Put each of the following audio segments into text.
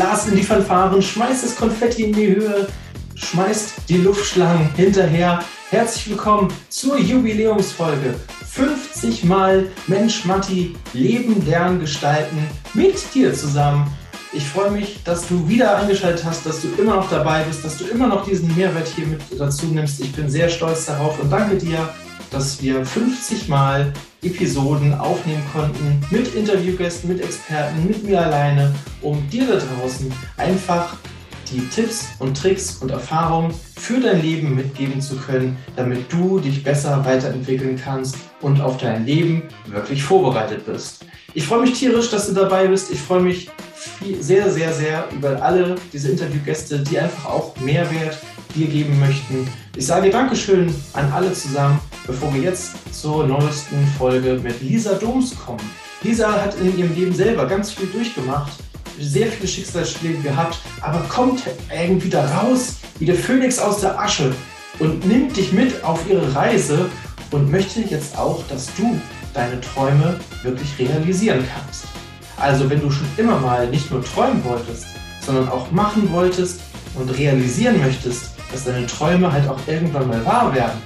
Blas in die Fanfaren, schmeißt das Konfetti in die Höhe, schmeißt die Luftschlangen hinterher. Herzlich willkommen zur Jubiläumsfolge. 50 Mal Mensch Matti, Leben, Lernen, Gestalten mit dir zusammen. Ich freue mich, dass du wieder eingeschaltet hast, dass du immer noch dabei bist, dass du immer noch diesen Mehrwert hier mit dazu nimmst. Ich bin sehr stolz darauf und danke dir, dass wir 50 Mal Episoden aufnehmen konnten mit Interviewgästen, mit Experten, mit mir alleine, um dir da draußen einfach die Tipps und Tricks und Erfahrungen für dein Leben mitgeben zu können, damit du dich besser weiterentwickeln kannst und auf dein Leben wirklich vorbereitet bist. Ich freue mich tierisch, dass du dabei bist. Ich freue mich viel, sehr, sehr, sehr über alle diese Interviewgäste, die einfach auch Mehrwert dir geben möchten. Ich sage Dankeschön an alle zusammen, bevor wir jetzt zur neuesten Folge mit Lisa Doms kommen. Lisa hat in ihrem Leben selber ganz viel durchgemacht, sehr viele Schicksalsschläge gehabt, aber kommt irgendwie da raus wie der Phönix aus der Asche und nimmt dich mit auf ihre Reise und möchte jetzt auch, dass du deine Träume wirklich realisieren kannst. Also wenn du schon immer mal nicht nur träumen wolltest, sondern auch machen wolltest und realisieren möchtest, dass deine Träume halt auch irgendwann mal wahr werden,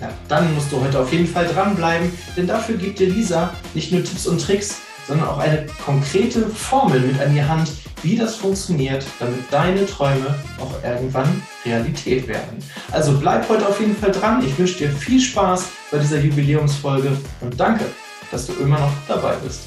ja, dann musst du heute auf jeden Fall dranbleiben, denn dafür gibt dir Lisa nicht nur Tipps und Tricks, sondern auch eine konkrete Formel mit an die Hand, wie das funktioniert, damit deine Träume auch irgendwann Realität werden. Also bleib heute auf jeden Fall dran. Ich wünsche dir viel Spaß bei dieser Jubiläumsfolge und danke, dass du immer noch dabei bist.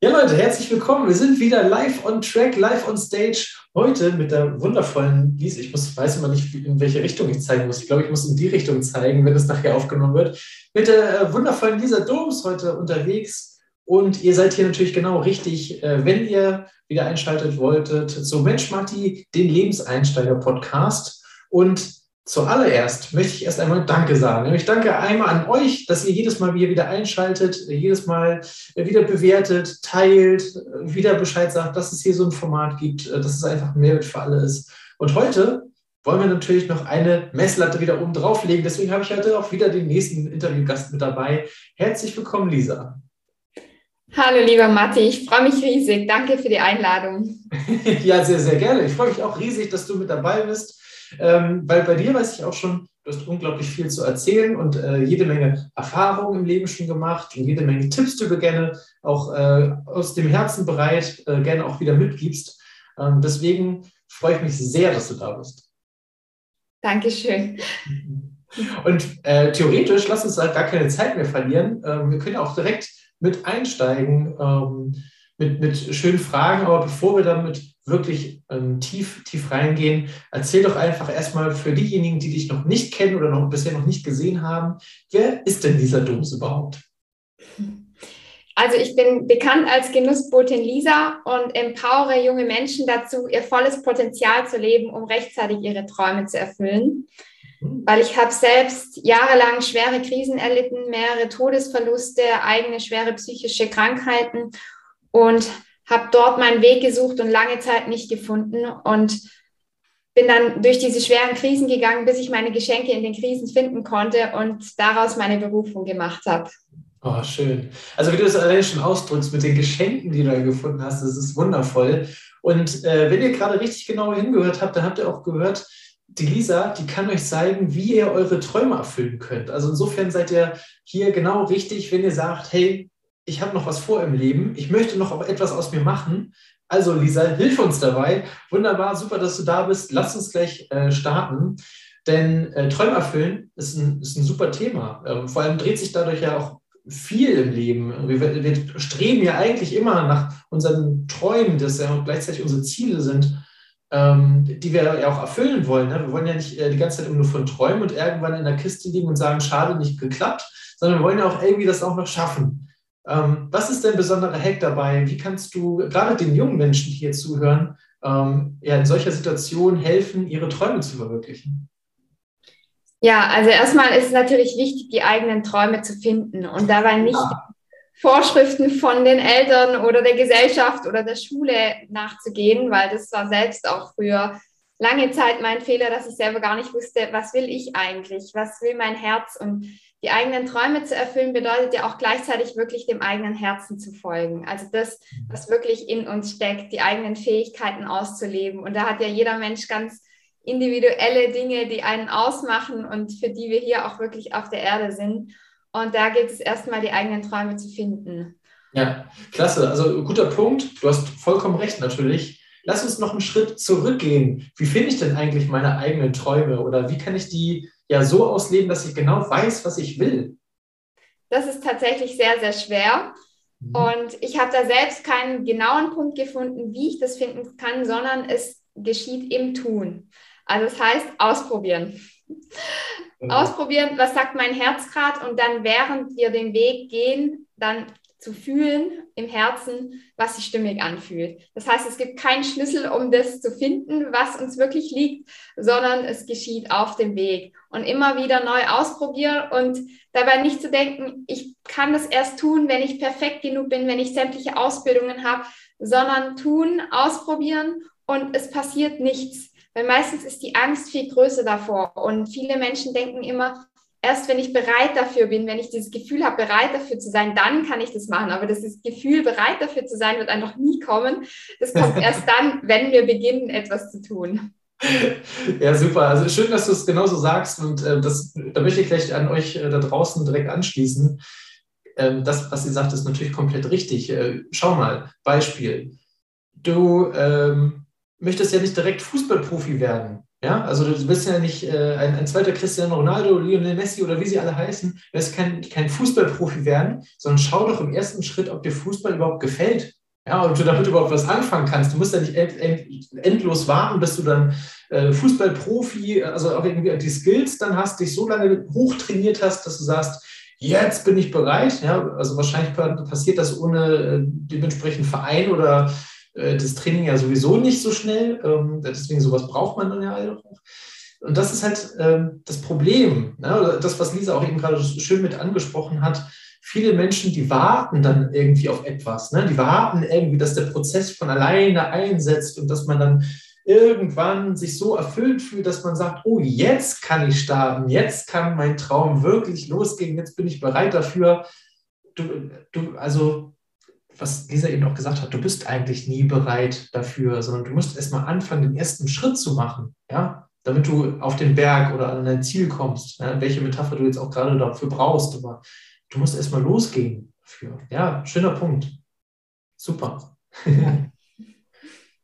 Ja, Leute, herzlich willkommen. Wir sind wieder live on track, live on stage. Heute mit der wundervollen Lisa. Ich muss, weiß immer nicht, in welche Richtung ich zeigen muss. Ich glaube, ich muss in die Richtung zeigen, wenn es nachher aufgenommen wird. Mit der äh, wundervollen Lisa Doms heute unterwegs. Und ihr seid hier natürlich genau richtig, äh, wenn ihr wieder einschaltet wolltet, zu Mensch Matti, den Lebenseinsteiger-Podcast. Und Zuallererst möchte ich erst einmal Danke sagen. Ich danke einmal an euch, dass ihr jedes Mal wieder einschaltet, jedes Mal wieder bewertet, teilt, wieder Bescheid sagt, dass es hier so ein Format gibt, dass es einfach ein Mehrwert für alle ist. Und heute wollen wir natürlich noch eine Messlatte wieder oben drauflegen. Deswegen habe ich heute auch wieder den nächsten Interviewgast mit dabei. Herzlich willkommen, Lisa. Hallo, lieber Matti, ich freue mich riesig. Danke für die Einladung. ja, sehr, sehr gerne. Ich freue mich auch riesig, dass du mit dabei bist. Ähm, weil bei dir weiß ich auch schon, du hast unglaublich viel zu erzählen und äh, jede Menge Erfahrung im Leben schon gemacht und jede Menge Tipps, die du gerne auch äh, aus dem Herzen bereit äh, gerne auch wieder mitgibst. Ähm, deswegen freue ich mich sehr, dass du da bist. Dankeschön. Und äh, theoretisch, lass uns halt gar keine Zeit mehr verlieren. Ähm, wir können auch direkt mit einsteigen ähm, mit, mit schönen Fragen, aber bevor wir damit wirklich ähm, tief, tief reingehen, erzähl doch einfach erstmal für diejenigen, die dich noch nicht kennen oder noch bisher noch nicht gesehen haben, wer ist denn Lisa Doms überhaupt? Also ich bin bekannt als Genussbotin Lisa und empowere junge Menschen dazu, ihr volles Potenzial zu leben, um rechtzeitig ihre Träume zu erfüllen. Mhm. Weil ich habe selbst jahrelang schwere Krisen erlitten, mehrere Todesverluste, eigene schwere psychische Krankheiten und habe dort meinen Weg gesucht und lange Zeit nicht gefunden und bin dann durch diese schweren Krisen gegangen, bis ich meine Geschenke in den Krisen finden konnte und daraus meine Berufung gemacht habe. Oh, schön. Also wie du es allein schon ausdrückst mit den Geschenken, die du da gefunden hast, das ist wundervoll. Und äh, wenn ihr gerade richtig genau hingehört habt, dann habt ihr auch gehört, die Lisa, die kann euch zeigen, wie ihr eure Träume erfüllen könnt. Also insofern seid ihr hier genau richtig, wenn ihr sagt, hey, ich habe noch was vor im Leben, ich möchte noch etwas aus mir machen. Also Lisa, hilf uns dabei. Wunderbar, super, dass du da bist. Lass uns gleich äh, starten. Denn äh, Träume erfüllen ist ein, ist ein super Thema. Ähm, vor allem dreht sich dadurch ja auch viel im Leben. Wir, wir, streben ja eigentlich immer nach unseren Träumen, das ja gleichzeitig unsere Ziele sind, ähm, die wir ja auch erfüllen wollen. Ne? Wir wollen ja nicht äh, die ganze Zeit nur von träumen und irgendwann in der Kiste liegen und sagen, schade, nicht geklappt, sondern wir wollen ja auch irgendwie das auch noch schaffen. Ähm, was ist denn besonderer Hack dabei? Wie kannst du gerade den jungen Menschen, die hier zuhören, ähm, ja, in solcher Situation helfen, ihre Träume zu verwirklichen? Ja, also erstmal ist es natürlich wichtig, die eigenen Träume zu finden und dabei nicht ja. Vorschriften von den Eltern oder der Gesellschaft oder der Schule nachzugehen, weil das war selbst auch früher lange Zeit mein Fehler, dass ich selber gar nicht wusste, was will ich eigentlich, was will mein Herz und die eigenen Träume zu erfüllen bedeutet ja auch gleichzeitig wirklich dem eigenen Herzen zu folgen. Also das, was wirklich in uns steckt, die eigenen Fähigkeiten auszuleben. Und da hat ja jeder Mensch ganz individuelle Dinge, die einen ausmachen und für die wir hier auch wirklich auf der Erde sind. Und da gilt es erstmal, die eigenen Träume zu finden. Ja, klasse. Also guter Punkt. Du hast vollkommen recht natürlich. Lass uns noch einen Schritt zurückgehen. Wie finde ich denn eigentlich meine eigenen Träume oder wie kann ich die ja so ausleben, dass ich genau weiß, was ich will? Das ist tatsächlich sehr, sehr schwer. Mhm. Und ich habe da selbst keinen genauen Punkt gefunden, wie ich das finden kann, sondern es geschieht im Tun. Also es das heißt ausprobieren. Mhm. Ausprobieren, was sagt mein Herz gerade und dann während wir den Weg gehen, dann zu fühlen im Herzen, was sich stimmig anfühlt. Das heißt, es gibt keinen Schlüssel, um das zu finden, was uns wirklich liegt, sondern es geschieht auf dem Weg und immer wieder neu ausprobieren und dabei nicht zu denken, ich kann das erst tun, wenn ich perfekt genug bin, wenn ich sämtliche Ausbildungen habe, sondern tun, ausprobieren und es passiert nichts. Weil meistens ist die Angst viel größer davor und viele Menschen denken immer, erst wenn ich bereit dafür bin, wenn ich dieses Gefühl habe, bereit dafür zu sein, dann kann ich das machen. Aber das Gefühl, bereit dafür zu sein, wird einfach nie kommen. Das kommt erst dann, wenn wir beginnen, etwas zu tun. Ja, super. Also schön, dass du es genauso sagst. Und äh, das, da möchte ich gleich an euch äh, da draußen direkt anschließen. Ähm, das, was ihr sagt, ist natürlich komplett richtig. Äh, schau mal, Beispiel. Du ähm, möchtest ja nicht direkt Fußballprofi werden. Ja, also du bist ja nicht äh, ein, ein, zweiter Cristiano Ronaldo, Lionel Messi oder wie sie alle heißen. Du wirst kein, kein Fußballprofi werden, sondern schau doch im ersten Schritt, ob dir Fußball überhaupt gefällt. Ja, ob du damit überhaupt was anfangen kannst. Du musst ja nicht end, end, endlos warten, bis du dann äh, Fußballprofi, also auch irgendwie die Skills dann hast, dich so lange hochtrainiert hast, dass du sagst, jetzt bin ich bereit. Ja, also wahrscheinlich passiert das ohne äh, dementsprechend Verein oder äh, das Training ja sowieso nicht so schnell. Ähm, deswegen sowas braucht man dann ja auch. Und das ist halt ähm, das Problem. Ne? Das, was Lisa auch eben gerade schön mit angesprochen hat. Viele Menschen, die warten dann irgendwie auf etwas. Ne? Die warten irgendwie, dass der Prozess von alleine einsetzt und dass man dann irgendwann sich so erfüllt fühlt, dass man sagt, oh, jetzt kann ich starten, jetzt kann mein Traum wirklich losgehen, jetzt bin ich bereit dafür. Du, du, also was Lisa eben auch gesagt hat, du bist eigentlich nie bereit dafür, sondern du musst erstmal anfangen, den ersten Schritt zu machen, ja, damit du auf den Berg oder an dein Ziel kommst, ja, welche Metapher du jetzt auch gerade dafür brauchst, aber du musst erstmal losgehen dafür. Ja, schöner Punkt. Super.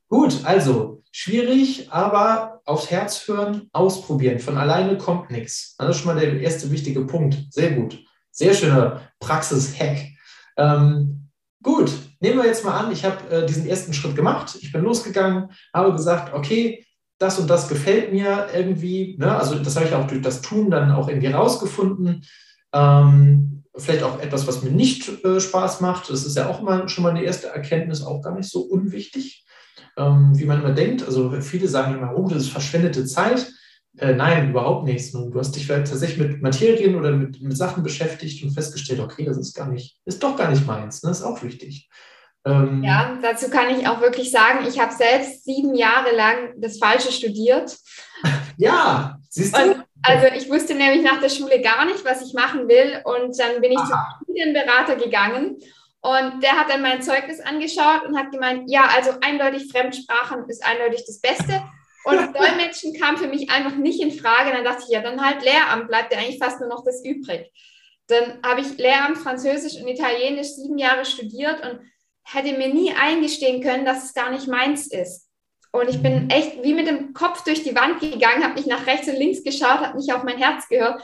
Gut, also schwierig, aber aufs Herz hören, ausprobieren. Von alleine kommt nichts. Das ist schon mal der erste wichtige Punkt. Sehr gut. Sehr schöner Praxis-Hack. Ähm, Gut, nehmen wir jetzt mal an, ich habe äh, diesen ersten Schritt gemacht. Ich bin losgegangen, habe gesagt, okay, das und das gefällt mir irgendwie. Ne? Also das habe ich auch durch das Tun dann auch irgendwie rausgefunden. Ähm, vielleicht auch etwas, was mir nicht äh, Spaß macht. Das ist ja auch mal schon mal eine erste Erkenntnis, auch gar nicht so unwichtig, ähm, wie man immer denkt. Also viele sagen immer, oh, das ist verschwendete Zeit. Äh, nein, überhaupt nicht. Du hast dich tatsächlich mit Materien oder mit, mit, Sachen beschäftigt und festgestellt, okay, das ist gar nicht, ist doch gar nicht meins. Ne? Das ist auch wichtig. Ähm, ja, dazu kann ich auch wirklich sagen, ich habe selbst sieben Jahre lang das Falsche studiert. ja, siehst du? Und also ich wusste nämlich nach der Schule gar nicht, was ich machen will. Und dann bin ich Aha. zum Studienberater gegangen und der hat dann mein Zeugnis angeschaut und hat gemeint, ja, also eindeutig Fremdsprachen ist eindeutig das Beste. Und Dolmetschen kam für mich einfach nicht in Frage. Dann dachte ich, ja, dann halt Lehramt, bleibt ja eigentlich fast nur noch das übrig. Dann habe ich Lehramt, Französisch und Italienisch sieben Jahre studiert und hätte mir nie eingestehen können, dass es gar nicht meins ist. Und ich bin echt wie mit dem Kopf durch die Wand gegangen, habe mich nach rechts und links geschaut, habe nicht auf mein Herz gehört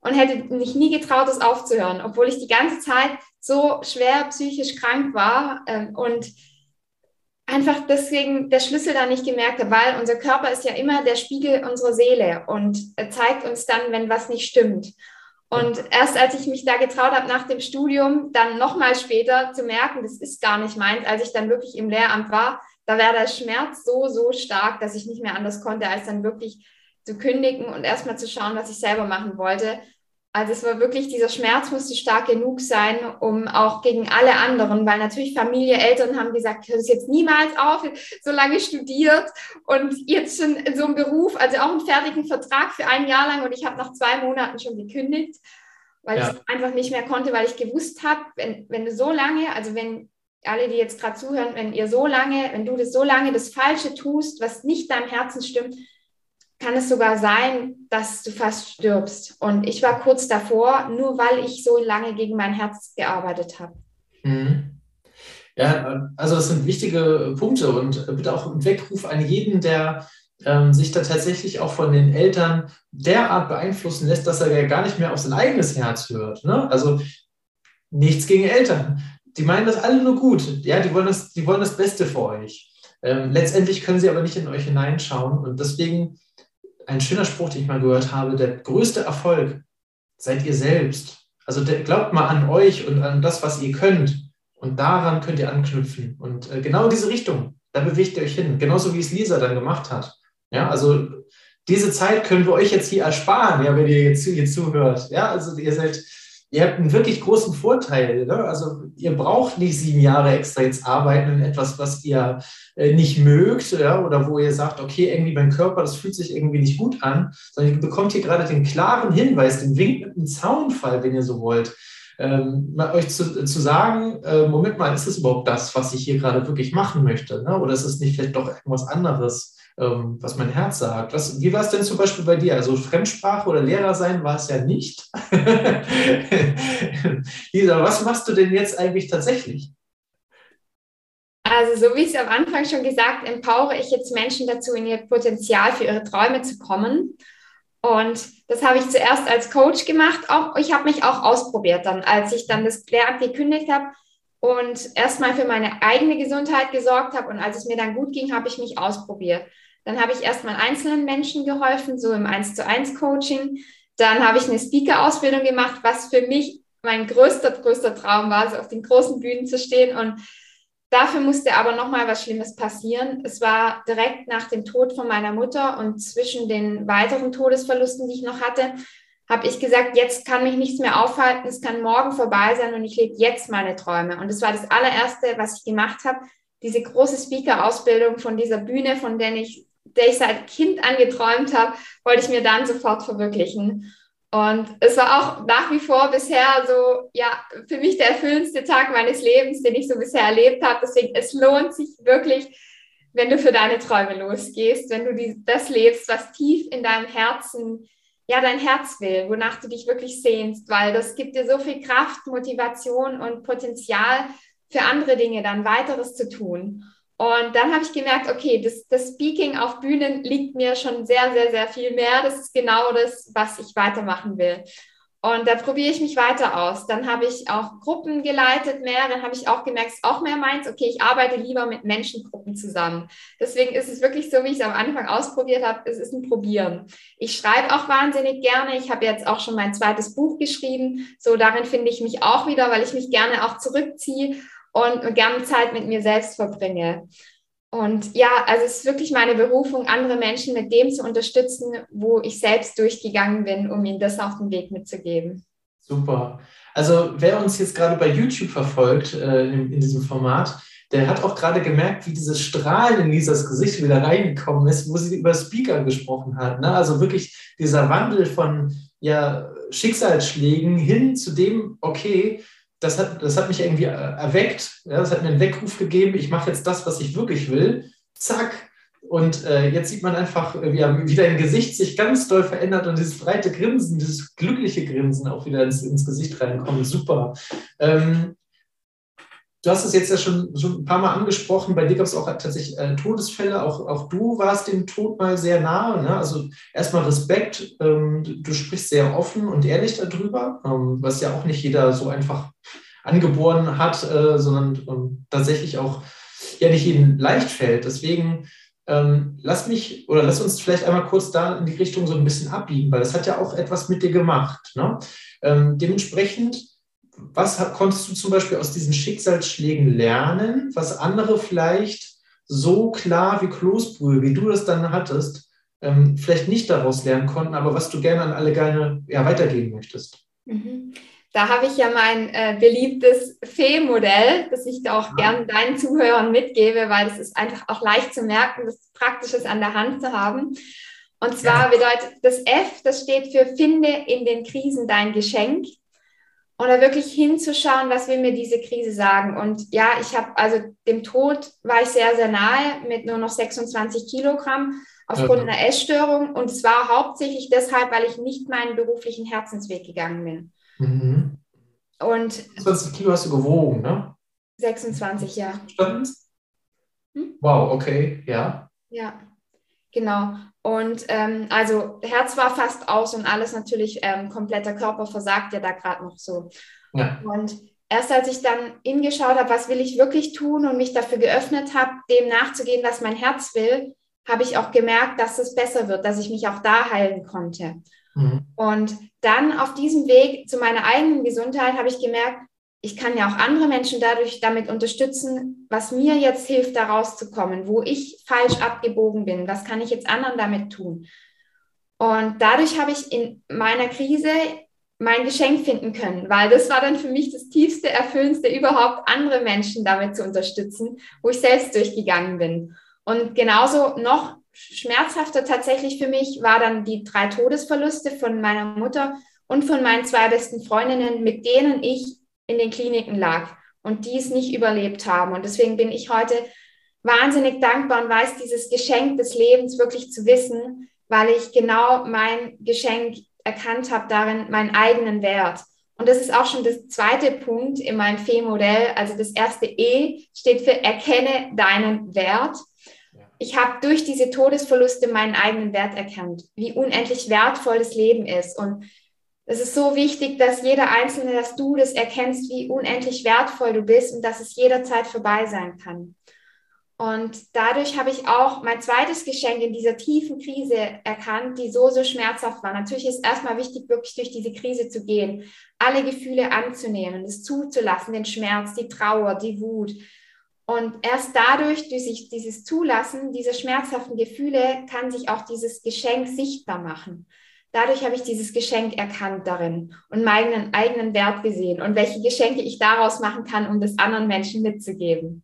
und hätte mich nie getraut, es aufzuhören, obwohl ich die ganze Zeit so schwer psychisch krank war ähm, und einfach deswegen der Schlüssel da nicht gemerkt habe, weil unser Körper ist ja immer der Spiegel unserer Seele und zeigt uns dann, wenn was nicht stimmt. Und erst als ich mich da getraut habe, nach dem Studium dann nochmal später zu merken, das ist gar nicht meins, als ich dann wirklich im Lehramt war, da war der Schmerz so, so stark, dass ich nicht mehr anders konnte, als dann wirklich zu kündigen und erstmal zu schauen, was ich selber machen wollte. Also es war wirklich, dieser Schmerz musste stark genug sein, um auch gegen alle anderen, weil natürlich Familie, Eltern haben gesagt, hör das jetzt niemals auf, so lange studiert und jetzt schon in so einem Beruf, also auch einen fertigen Vertrag für ein Jahr lang und ich habe nach zwei Monaten schon gekündigt, weil ja. ich einfach nicht mehr konnte, weil ich gewusst habe, wenn, wenn du so lange, also wenn alle, die jetzt gerade zuhören, wenn ihr so lange, wenn du das so lange das Falsche tust, was nicht deinem Herzen stimmt, kann es sogar sein, dass du fast stirbst. Und ich war kurz davor, nur weil ich so lange gegen mein Herz gearbeitet habe. Mhm. Ja, also das sind wichtige Punkte und bitte auch ein Weckruf an jeden, der ähm, sich da tatsächlich auch von den Eltern derart beeinflussen lässt, dass er ja gar nicht mehr auf sein eigenes Herz hört. Ne? Also nichts gegen Eltern. Die meinen das alle nur gut. Ja, die wollen das, die wollen das Beste für euch. Ähm, letztendlich können sie aber nicht in euch hineinschauen und deswegen ein schöner Spruch, den ich mal gehört habe, der größte Erfolg seid ihr selbst. Also glaubt mal an euch und an das, was ihr könnt. Und daran könnt ihr anknüpfen. Und äh, genau in diese Richtung, da bewegt ihr euch hin. Genauso wie es Lisa dann gemacht hat. Ja, also diese Zeit können wir euch jetzt hier ersparen, ja, wenn ihr jetzt hier zuhört. Ja, also ihr seid ihr habt einen wirklich großen Vorteil. Ne? Also ihr braucht nicht sieben Jahre extra jetzt arbeiten in etwas, was ihr äh, nicht mögt ja? oder wo ihr sagt, okay, irgendwie mein Körper, das fühlt sich irgendwie nicht gut an, sondern ihr bekommt hier gerade den klaren Hinweis, den Wink mit einem Zaunfall, wenn ihr so wollt. Ähm, euch zu, zu sagen, äh, Moment mal, ist das überhaupt das, was ich hier gerade wirklich machen möchte? Ne? Oder ist es nicht vielleicht doch irgendwas anderes? Ähm, was mein Herz sagt. Was, wie war es denn zum Beispiel bei dir? Also Fremdsprache oder Lehrer sein war es ja nicht. Lisa, was machst du denn jetzt eigentlich tatsächlich? Also so wie es am Anfang schon gesagt, empowere ich jetzt Menschen dazu, in ihr Potenzial für ihre Träume zu kommen. Und das habe ich zuerst als Coach gemacht. Auch, ich habe mich auch ausprobiert dann, als ich dann das Lehramt gekündigt habe und erstmal für meine eigene Gesundheit gesorgt habe. Und als es mir dann gut ging, habe ich mich ausprobiert. Dann habe ich erstmal einzelnen Menschen geholfen, so im 1 zu 1 Coaching. Dann habe ich eine Speaker-Ausbildung gemacht, was für mich mein größter, größter Traum war, so auf den großen Bühnen zu stehen. Und dafür musste aber nochmal was Schlimmes passieren. Es war direkt nach dem Tod von meiner Mutter und zwischen den weiteren Todesverlusten, die ich noch hatte, habe ich gesagt, jetzt kann mich nichts mehr aufhalten, es kann morgen vorbei sein und ich lebe jetzt meine Träume. Und das war das allererste, was ich gemacht habe, diese große Speaker-Ausbildung von dieser Bühne, von der ich der ich seit Kind angeträumt habe, wollte ich mir dann sofort verwirklichen. Und es war auch nach wie vor bisher so, ja, für mich der erfüllendste Tag meines Lebens, den ich so bisher erlebt habe. Deswegen, es lohnt sich wirklich, wenn du für deine Träume losgehst, wenn du die, das lebst, was tief in deinem Herzen, ja, dein Herz will, wonach du dich wirklich sehnst, weil das gibt dir so viel Kraft, Motivation und Potenzial für andere Dinge dann weiteres zu tun. Und dann habe ich gemerkt, okay, das, das Speaking auf Bühnen liegt mir schon sehr, sehr, sehr viel mehr. Das ist genau das, was ich weitermachen will. Und da probiere ich mich weiter aus. Dann habe ich auch Gruppen geleitet mehr. Dann habe ich auch gemerkt, es ist auch mehr meins. Okay, ich arbeite lieber mit Menschengruppen zusammen. Deswegen ist es wirklich so, wie ich es am Anfang ausprobiert habe. Es ist ein Probieren. Ich schreibe auch wahnsinnig gerne. Ich habe jetzt auch schon mein zweites Buch geschrieben. So darin finde ich mich auch wieder, weil ich mich gerne auch zurückziehe und gerne Zeit mit mir selbst verbringe. Und ja, also es ist wirklich meine Berufung, andere Menschen mit dem zu unterstützen, wo ich selbst durchgegangen bin, um ihnen das auf den Weg mitzugeben. Super. Also wer uns jetzt gerade bei YouTube verfolgt äh, in, in, diesem Format, der hat auch gerade gemerkt, wie dieses Strahlen in Lisas Gesicht wieder reingekommen ist, wo sie über Speaker gesprochen hat. Ne? Also wirklich dieser Wandel von ja, Schicksalsschlägen hin zu dem, okay, das hat, das hat mich irgendwie äh, erweckt. Ja, das hat mir einen Weckruf gegeben. Ich mache jetzt das, was ich wirklich will. Zack. Und äh, jetzt sieht man einfach, wie, wie dein Gesicht sich ganz doll verändert und dieses breite Grinsen, dieses glückliche Grinsen auch wieder ins, ins Gesicht reinkommt. Super. Ähm, Du hast es jetzt ja schon, schon ein paar Mal angesprochen. Bei dir gab es auch tatsächlich äh, Todesfälle. Auch, auch du warst dem Tod mal sehr nahe. Ne? Also erstmal Respekt. Ähm, du, sprichst sehr offen und ehrlich darüber, ähm, was ja auch nicht jeder so einfach angeboren hat, äh, sondern ähm, tatsächlich auch ja nicht jedem leicht fällt. Deswegen ähm, lass mich oder lass uns vielleicht einmal kurz da in die Richtung so ein bisschen abbiegen, weil das hat ja auch etwas mit dir gemacht. Ne? Ähm, dementsprechend was konntest du zum Beispiel aus diesen Schicksalsschlägen lernen, was andere vielleicht so klar wie Kloßbrühe, wie du das dann hattest, ähm, vielleicht nicht daraus lernen konnten, aber was du gerne an alle gerne ja, weitergeben möchtest. Mhm. Da habe ich ja mein äh, beliebtes Fee-Modell, das ich da auch ja. gerne deinen Zuhörern mitgebe, weil es ist einfach auch leicht zu merken, das Praktisches an der Hand zu haben. Und zwar ja. bedeutet das F, das steht für Finde in den Krisen dein Geschenk. Und da wirklich hinzuschauen, was will mir diese Krise sagen. Und ja, ich habe, also dem Tod war ich sehr, sehr nahe mit nur noch 26 Kilogramm aufgrund einer Essstörung. Und es war hauptsächlich deshalb, weil ich nicht meinen beruflichen Herzensweg gegangen bin. Mhm. Und 20 Kilo hast du gewogen, ne? 26, ja. Hm? Wow, okay, ja. Ja, genau. Und ähm, also Herz war fast aus und alles natürlich, ähm, kompletter Körper versagt ja da gerade noch so. Ja. Und erst als ich dann hingeschaut habe, was will ich wirklich tun und mich dafür geöffnet habe, dem nachzugehen, was mein Herz will, habe ich auch gemerkt, dass es besser wird, dass ich mich auch da heilen konnte. Mhm. Und dann auf diesem Weg zu meiner eigenen Gesundheit habe ich gemerkt, ich kann ja auch andere Menschen dadurch damit unterstützen, was mir jetzt hilft, da rauszukommen, wo ich falsch abgebogen bin. Was kann ich jetzt anderen damit tun? Und dadurch habe ich in meiner Krise mein Geschenk finden können, weil das war dann für mich das tiefste, erfüllendste überhaupt, andere Menschen damit zu unterstützen, wo ich selbst durchgegangen bin. Und genauso noch schmerzhafter tatsächlich für mich war dann die drei Todesverluste von meiner Mutter und von meinen zwei besten Freundinnen, mit denen ich in den Kliniken lag und die es nicht überlebt haben. Und deswegen bin ich heute wahnsinnig dankbar und weiß dieses Geschenk des Lebens wirklich zu wissen, weil ich genau mein Geschenk erkannt habe darin, meinen eigenen Wert. Und das ist auch schon das zweite Punkt in meinem Fee-Modell. Also das erste E steht für erkenne deinen Wert ich habe durch diese Todesverluste meinen eigenen Wert erkannt, wie unendlich wertvoll das Leben ist. Und es ist so wichtig, dass jeder Einzelne, dass du das erkennst, wie unendlich wertvoll du bist und dass es jederzeit vorbei sein kann. Und dadurch habe ich auch mein zweites Geschenk in dieser tiefen Krise erkannt, die so, so schmerzhaft war. Natürlich ist erstmal wichtig, wirklich durch diese Krise zu gehen, alle Gefühle anzunehmen, es zuzulassen, den Schmerz, die Trauer, die Wut, und erst dadurch, durch sich dieses Zulassen dieser schmerzhaften Gefühle, kann sich auch dieses Geschenk sichtbar machen. Dadurch habe ich dieses Geschenk erkannt darin und meinen eigenen Wert gesehen und welche Geschenke ich daraus machen kann, um das anderen Menschen mitzugeben.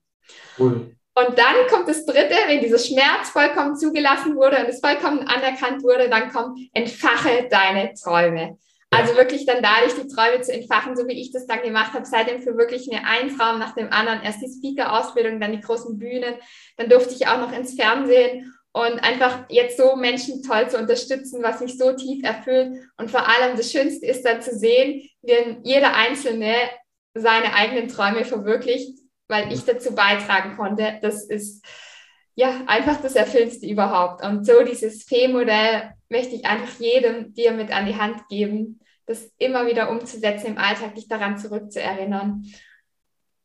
Cool. Und dann kommt das Dritte, wenn dieser Schmerz vollkommen zugelassen wurde und es vollkommen anerkannt wurde, dann kommt, entfache deine Träume. Also wirklich dann dadurch die Träume zu entfachen, so wie ich das dann gemacht habe, seitdem für wirklich mir ein Traum nach dem anderen. Erst die Speaker-Ausbildung, dann die großen Bühnen, dann durfte ich auch noch ins Fernsehen und einfach jetzt so Menschen toll zu unterstützen, was mich so tief erfüllt. Und vor allem das Schönste ist dann zu sehen, wie jeder Einzelne seine eigenen Träume verwirklicht, weil ich dazu beitragen konnte. Das ist ja einfach das Erfüllendste überhaupt. Und so dieses Fee-Modell möchte ich einfach jedem dir mit an die Hand geben, das immer wieder umzusetzen im Alltag, dich daran zurückzuerinnern.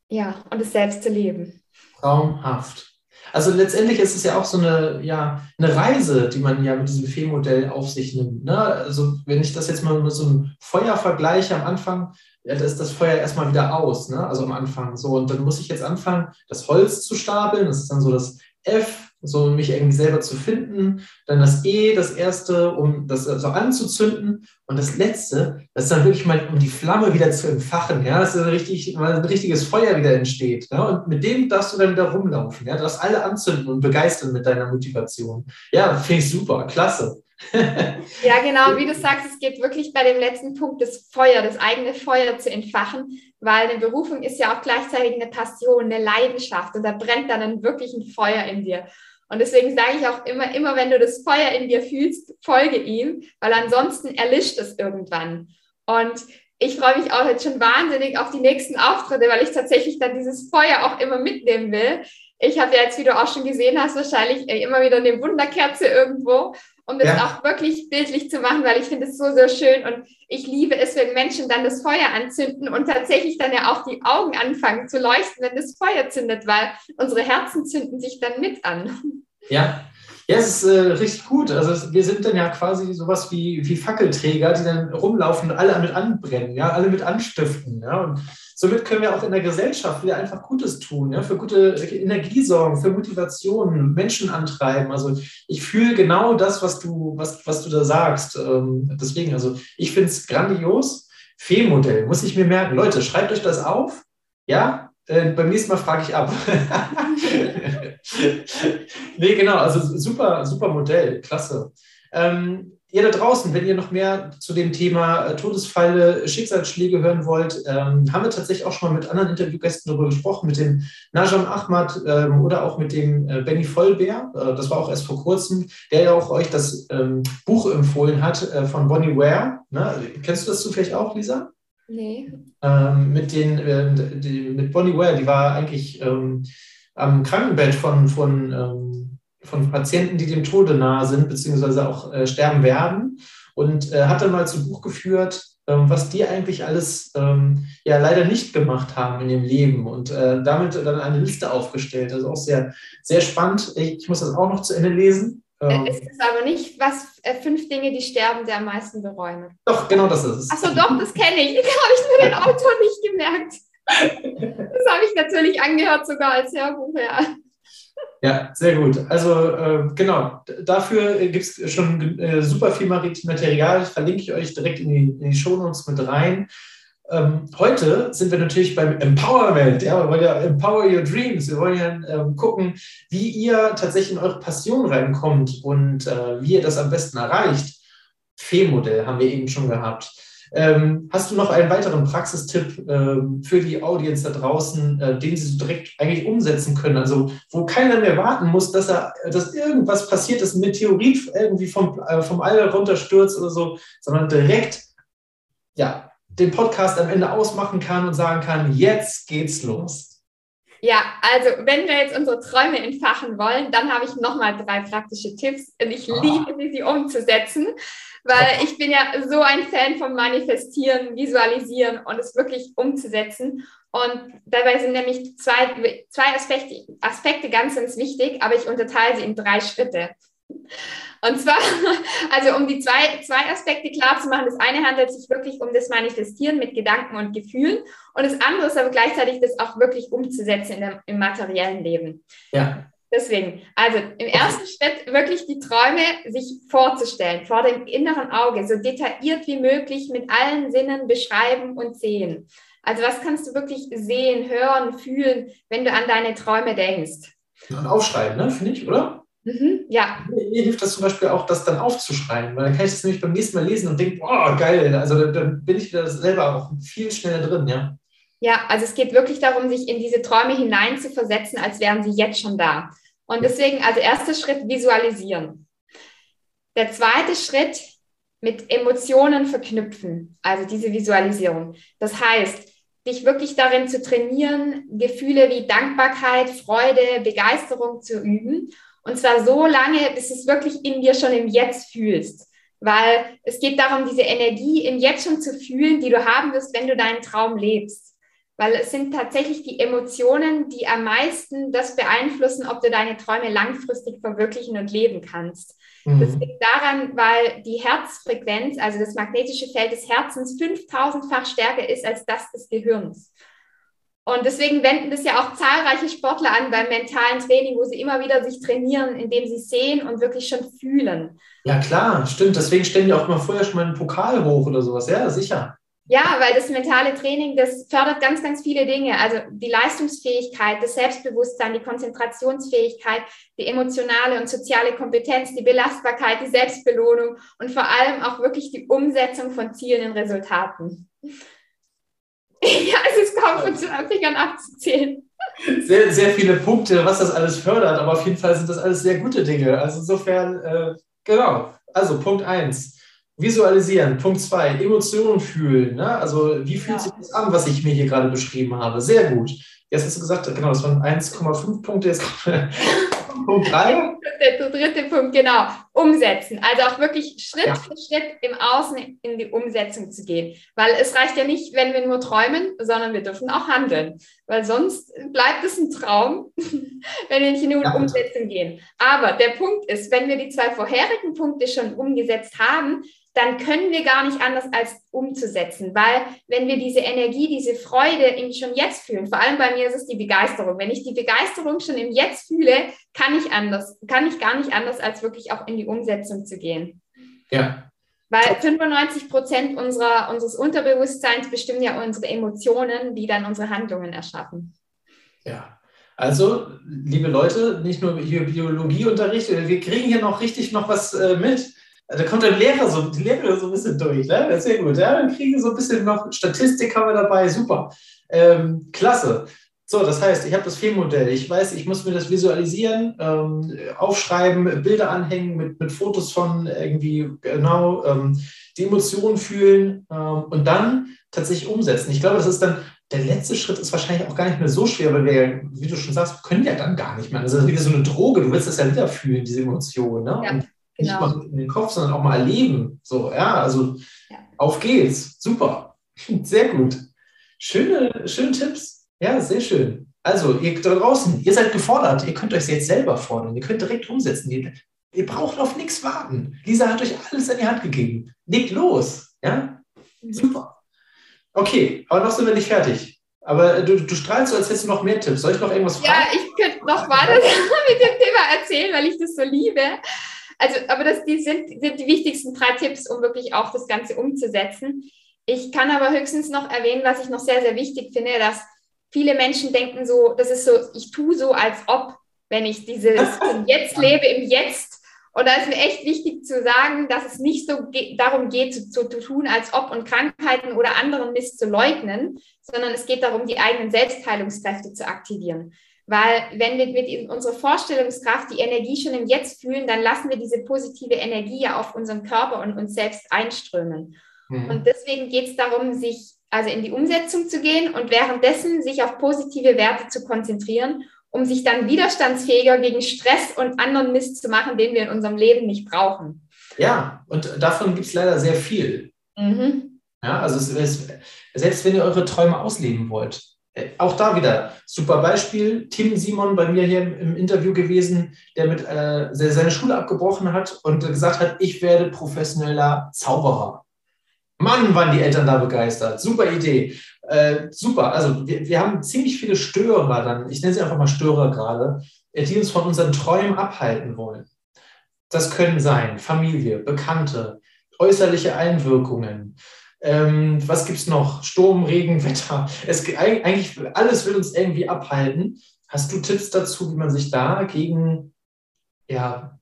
Ja, und es selbst zu leben. Traumhaft. Also letztendlich ist es ja auch so eine, ja, eine Reise, die man ja mit diesem Fee-Modell auf sich nimmt. Ne? Also wenn ich das jetzt mal mit so einem Feuer vergleiche am Anfang, ja, da ist das Feuer erstmal wieder aus, ne? also am Anfang so. Und dann muss ich jetzt anfangen, das Holz zu stapeln. Das ist dann so das F, so mich irgendwie selber zu finden. Dann das E, das erste, um das so anzuzünden. Und das letzte, das ist dann wirklich mal, um die Flamme wieder zu entfachen. Ja, dass richtig, mal ein richtiges Feuer wieder entsteht. Ja? Und mit dem darfst du dann wieder rumlaufen. Ja, du darfst alle anzünden und begeistern mit deiner Motivation. Ja, finde ich super, klasse. ja, genau, wie du sagst, es geht wirklich bei dem letzten Punkt, das Feuer, das eigene Feuer zu entfachen, weil eine Berufung ist ja auch gleichzeitig eine Passion, eine Leidenschaft und da brennt dann ein wirklichen Feuer in dir. Und deswegen sage ich auch immer, immer wenn du das Feuer in dir fühlst, folge ihm, weil ansonsten erlischt es irgendwann. Und ich freue mich auch jetzt schon wahnsinnig auf die nächsten Auftritte, weil ich tatsächlich dann dieses Feuer auch immer mitnehmen will. Ich habe ja jetzt, wie du auch schon gesehen hast, wahrscheinlich äh, immer wieder eine Wunderkerze irgendwo um das ja. auch wirklich bildlich zu machen, weil ich finde es so, so schön und ich liebe es, wenn Menschen dann das Feuer anzünden und tatsächlich dann ja auch die Augen anfangen zu leuchten, wenn das Feuer zündet, weil unsere Herzen zünden sich dann mit an. Ja, ja, es ist äh, richtig gut. Also wir sind dann ja quasi sowas wie, wie Fackelträger, die dann rumlaufen und alle mit anbrennen, ja, alle mit anstiften. Ja? Und somit können wir auch in der Gesellschaft wieder einfach Gutes tun, ja, für gute Energie sorgen, für Motivation, Menschen antreiben. Also ich fühle genau das, was du, was, was du da sagst. Ähm, deswegen, also ich finde es grandios. Fee-Modell, muss ich mir merken. Leute, schreibt euch das auf. Ja, äh, beim nächsten Mal frage ich ab. nee, genau, also super, super Modell, klasse. Ähm, ihr da draußen, wenn ihr noch mehr zu dem Thema äh, Todesfälle, Schicksalsschläge hören wollt, ähm, haben wir tatsächlich auch schon mal mit anderen Interviewgästen darüber gesprochen, mit dem Najam Ahmad ähm, oder auch mit dem äh, Benny Vollbär. Äh, das war auch erst vor kurzem, der ja auch euch das ähm, Buch empfohlen hat äh, von Bonnie Ware. Ne? Kennst du das zufällig auch, Lisa? Nee. Ähm, mit, den, äh, die, mit Bonnie Ware, die war eigentlich ähm, am Krankenbett von, von ähm, von Patienten, die dem Tode nahe sind, beziehungsweise auch äh, sterben werden. Und äh, hat dann mal zu Buch geführt, ähm, was die eigentlich alles ähm, ja leider nicht gemacht haben in ihrem Leben und äh, damit dann eine Liste aufgestellt. Also auch sehr, sehr spannend. Ich, ich muss das auch noch zu Ende lesen. Ähm, es ist aber nicht, was äh, fünf Dinge, die Sterbende am meisten bereuen. Doch, genau das ist es. Achso, doch, das kenne ich. Da habe ich nur den Autor nicht gemerkt. Das habe ich natürlich angehört, sogar als Hörbuch, ja. Ja, sehr gut. Also äh, genau, dafür gibt es schon äh, super viel Material. Das verlinke ich euch direkt in die, in die Shownotes mit rein. Ähm, heute sind wir natürlich beim Empowerment. Ja, wir wollen ja Empower Your Dreams. Wir wollen ja ähm, gucken, wie ihr tatsächlich in eure Passion reinkommt und äh, wie ihr das am besten erreicht. Fee-Modell haben wir eben schon gehabt. Ähm, hast du noch einen weiteren Praxistipp ähm, für die Audience da draußen, äh, den sie so direkt eigentlich umsetzen können? Also, wo keiner mehr warten muss, dass, er, dass irgendwas passiert, dass ein Meteorit irgendwie vom, äh, vom All runterstürzt oder so, sondern direkt, ja, den Podcast am Ende ausmachen kann und sagen kann, jetzt geht's los. Ja, also wenn wir jetzt unsere Träume entfachen wollen, dann habe ich nochmal drei praktische Tipps und ich ah. liebe sie, sie umzusetzen weil ich bin ja so ein Fan vom Manifestieren, Visualisieren und es wirklich umzusetzen. Und dabei sind nämlich zwei, zwei Aspekte, Aspekte ganz, ganz wichtig, aber ich unterteile sie in drei Schritte. Und zwar, also um die zwei, zwei Aspekte klar zu machen, das eine handelt sich wirklich um das Manifestieren mit Gedanken und Gefühlen und das andere ist aber gleichzeitig das auch wirklich umzusetzen in der, im materiellen Leben. Ja. Deswegen, also im ersten Schritt wirklich die Träume sich vorzustellen, vor dem inneren Auge, so detailliert wie möglich mit allen Sinnen beschreiben und sehen. Also was kannst du wirklich sehen, hören, fühlen, wenn du an deine Träume denkst? Aufschreiben, ne? finde ich, oder? Mhm, ja. Mir hilft das zum Beispiel auch, das dann aufzuschreiben, weil dann kann ich das nämlich beim nächsten Mal lesen und denke, oh, geil, also dann, dann bin ich wieder selber auch viel schneller drin, ja. Ja, also es geht wirklich darum, sich in diese Träume hineinzuversetzen, als wären sie jetzt schon da. Und deswegen, also erster Schritt, visualisieren. Der zweite Schritt, mit Emotionen verknüpfen, also diese Visualisierung. Das heißt, dich wirklich darin zu trainieren, Gefühle wie Dankbarkeit, Freude, Begeisterung zu üben. Und zwar so lange, bis es wirklich in dir schon im Jetzt fühlst. Weil es geht darum, diese Energie im Jetzt schon zu fühlen, die du haben wirst, wenn du deinen Traum lebst weil es sind tatsächlich die Emotionen, die am meisten das beeinflussen, ob du deine Träume langfristig verwirklichen und leben kannst. Mhm. Das liegt daran, weil die Herzfrequenz, also das magnetische Feld des Herzens, 5000-fach stärker ist als das des Gehirns. Und deswegen wenden das ja auch zahlreiche Sportler an beim mentalen Training, wo sie immer wieder sich trainieren, indem sie sehen und wirklich schon fühlen. Ja, klar, stimmt. Deswegen stellen die auch mal vorher schon mal einen Pokal hoch oder sowas. Ja, sicher. Ja, weil das mentale Training, das fördert ganz, ganz viele Dinge. Also die Leistungsfähigkeit, das Selbstbewusstsein, die Konzentrationsfähigkeit, die emotionale und soziale Kompetenz, die Belastbarkeit, die Selbstbelohnung und vor allem auch wirklich die Umsetzung von Zielen in Resultaten. ja, es ist kaum von Fingern abzuzählen. Sehr, sehr viele Punkte, was das alles fördert, aber auf jeden Fall sind das alles sehr gute Dinge. Also insofern, äh, genau. Also Punkt 1 Visualisieren. Punkt zwei, Emotionen fühlen. Ne? Also, wie fühlt ja. sich das an, was ich mir hier gerade beschrieben habe? Sehr gut. Jetzt hast du gesagt, genau, das waren 1,5 Punkte. Jetzt Punkt 3. der dritte Punkt, genau. Umsetzen. Also auch wirklich Schritt ja. für Schritt im Außen in die Umsetzung zu gehen. Weil es reicht ja nicht, wenn wir nur träumen, sondern wir dürfen auch handeln. Weil sonst bleibt es ein Traum, wenn wir nicht in die ja. Umsetzung gehen. Aber der Punkt ist, wenn wir die zwei vorherigen Punkte schon umgesetzt haben, dann können wir gar nicht anders als umzusetzen, weil wenn wir diese Energie, diese Freude irgendwie schon jetzt fühlen, vor allem bei mir ist es die Begeisterung. Wenn ich die Begeisterung schon im Jetzt fühle, kann ich anders, kann ich gar nicht anders als wirklich auch in die Umsetzung zu gehen. Ja. Weil 95 Prozent unserer, unseres Unterbewusstseins bestimmen ja unsere Emotionen, die dann unsere Handlungen erschaffen. Ja. Also, liebe Leute, nicht nur hier Biologieunterricht, wir kriegen hier noch richtig noch was äh, mit. Da kommt der Lehrer so, die Lehrer so ein bisschen durch, ne? Das ist sehr gut. Ja? Dann kriegen wir so ein bisschen noch Statistik haben wir dabei, super. Ähm, klasse. So, das heißt, ich habe das Filmmodell. Ich weiß, ich muss mir das visualisieren, ähm, aufschreiben, Bilder anhängen mit, mit Fotos von irgendwie genau ähm, die Emotionen fühlen ähm, und dann tatsächlich umsetzen. Ich glaube, das ist dann der letzte Schritt ist wahrscheinlich auch gar nicht mehr so schwer, weil wir, wie du schon sagst, können ja dann gar nicht mehr. Das ist wieder so eine Droge. Du willst das ja wieder fühlen, diese Emotionen. Ne? Ja. Und Genau. Nicht mal in den Kopf, sondern auch mal erleben. So, ja, also ja. auf geht's. Super. Sehr gut. Schöne, schöne Tipps. Ja, sehr schön. Also, ihr da draußen, ihr seid gefordert. Ihr könnt euch jetzt selber fordern. Ihr könnt direkt umsetzen. Ihr, ihr braucht auf nichts warten. Lisa hat euch alles in die Hand gegeben. Legt los. Ja? Super. Okay, aber noch sind wir nicht fertig. Aber du, du strahlst so, als hättest du noch mehr Tipps. Soll ich noch irgendwas fragen? Ja, ich könnte noch weiter mit dem Thema erzählen, weil ich das so liebe. Also, aber das die sind, sind die wichtigsten drei Tipps, um wirklich auch das Ganze umzusetzen. Ich kann aber höchstens noch erwähnen, was ich noch sehr, sehr wichtig finde, dass viele Menschen denken so, das ist so, ich tue so, als ob, wenn ich dieses Jetzt lebe, im Jetzt. Und da ist mir echt wichtig zu sagen, dass es nicht so ge darum geht, zu, zu, tun, als ob und Krankheiten oder anderen Mist zu leugnen, sondern es geht darum, die eigenen Selbstheilungskräfte zu aktivieren. Weil wenn wir mit unserer Vorstellungskraft die Energie schon im Jetzt fühlen, dann lassen wir diese positive Energie ja auf unseren Körper und uns selbst einströmen. Mhm. Und deswegen geht es darum, sich also in die Umsetzung zu gehen und währenddessen sich auf positive Werte zu konzentrieren, um sich dann widerstandsfähiger gegen Stress und anderen Mist zu machen, den wir in unserem Leben nicht brauchen. Ja, und davon gibt es leider sehr viel. Mhm. Ja, also es, es, selbst wenn ihr eure Träume ausleben wollt, äh, auch da wieder super Beispiel. Tim Simon bei mir hier im Interview gewesen, der mit äh, seine Schule abgebrochen hat und gesagt hat, ich werde professioneller Zauberer. Mann, waren die Eltern da begeistert. Super Idee. Äh, super. Also wir, wir haben ziemlich viele Störer dann, ich nenne sie einfach mal Störer gerade, äh, die uns von unseren Träumen abhalten wollen. Das können sein Familie, Bekannte, äußerliche Einwirkungen, ähm, was gibt es noch? Sturm, Regen, Wetter. Es, eigentlich alles will uns irgendwie abhalten. Hast du Tipps dazu, wie man sich dagegen ja,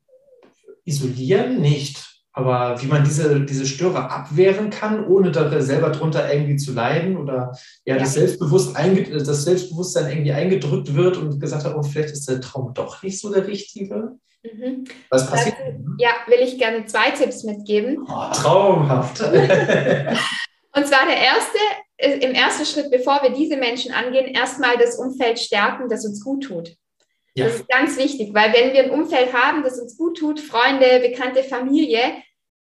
isolieren? Nicht. Aber wie man diese, diese Störer abwehren kann, ohne da selber drunter irgendwie zu leiden oder ja, ja. Das, Selbstbewusst das Selbstbewusstsein irgendwie eingedrückt wird und gesagt hat, oh, vielleicht ist der Traum doch nicht so der richtige. Mhm. Was passiert? Ja, will ich gerne zwei Tipps mitgeben. Oh, traumhaft. Und zwar der erste, äh, im ersten Schritt, bevor wir diese Menschen angehen, erstmal das Umfeld stärken, das uns gut tut. Ja. Das ist ganz wichtig, weil wenn wir ein Umfeld haben, das uns gut tut, Freunde, bekannte Familie,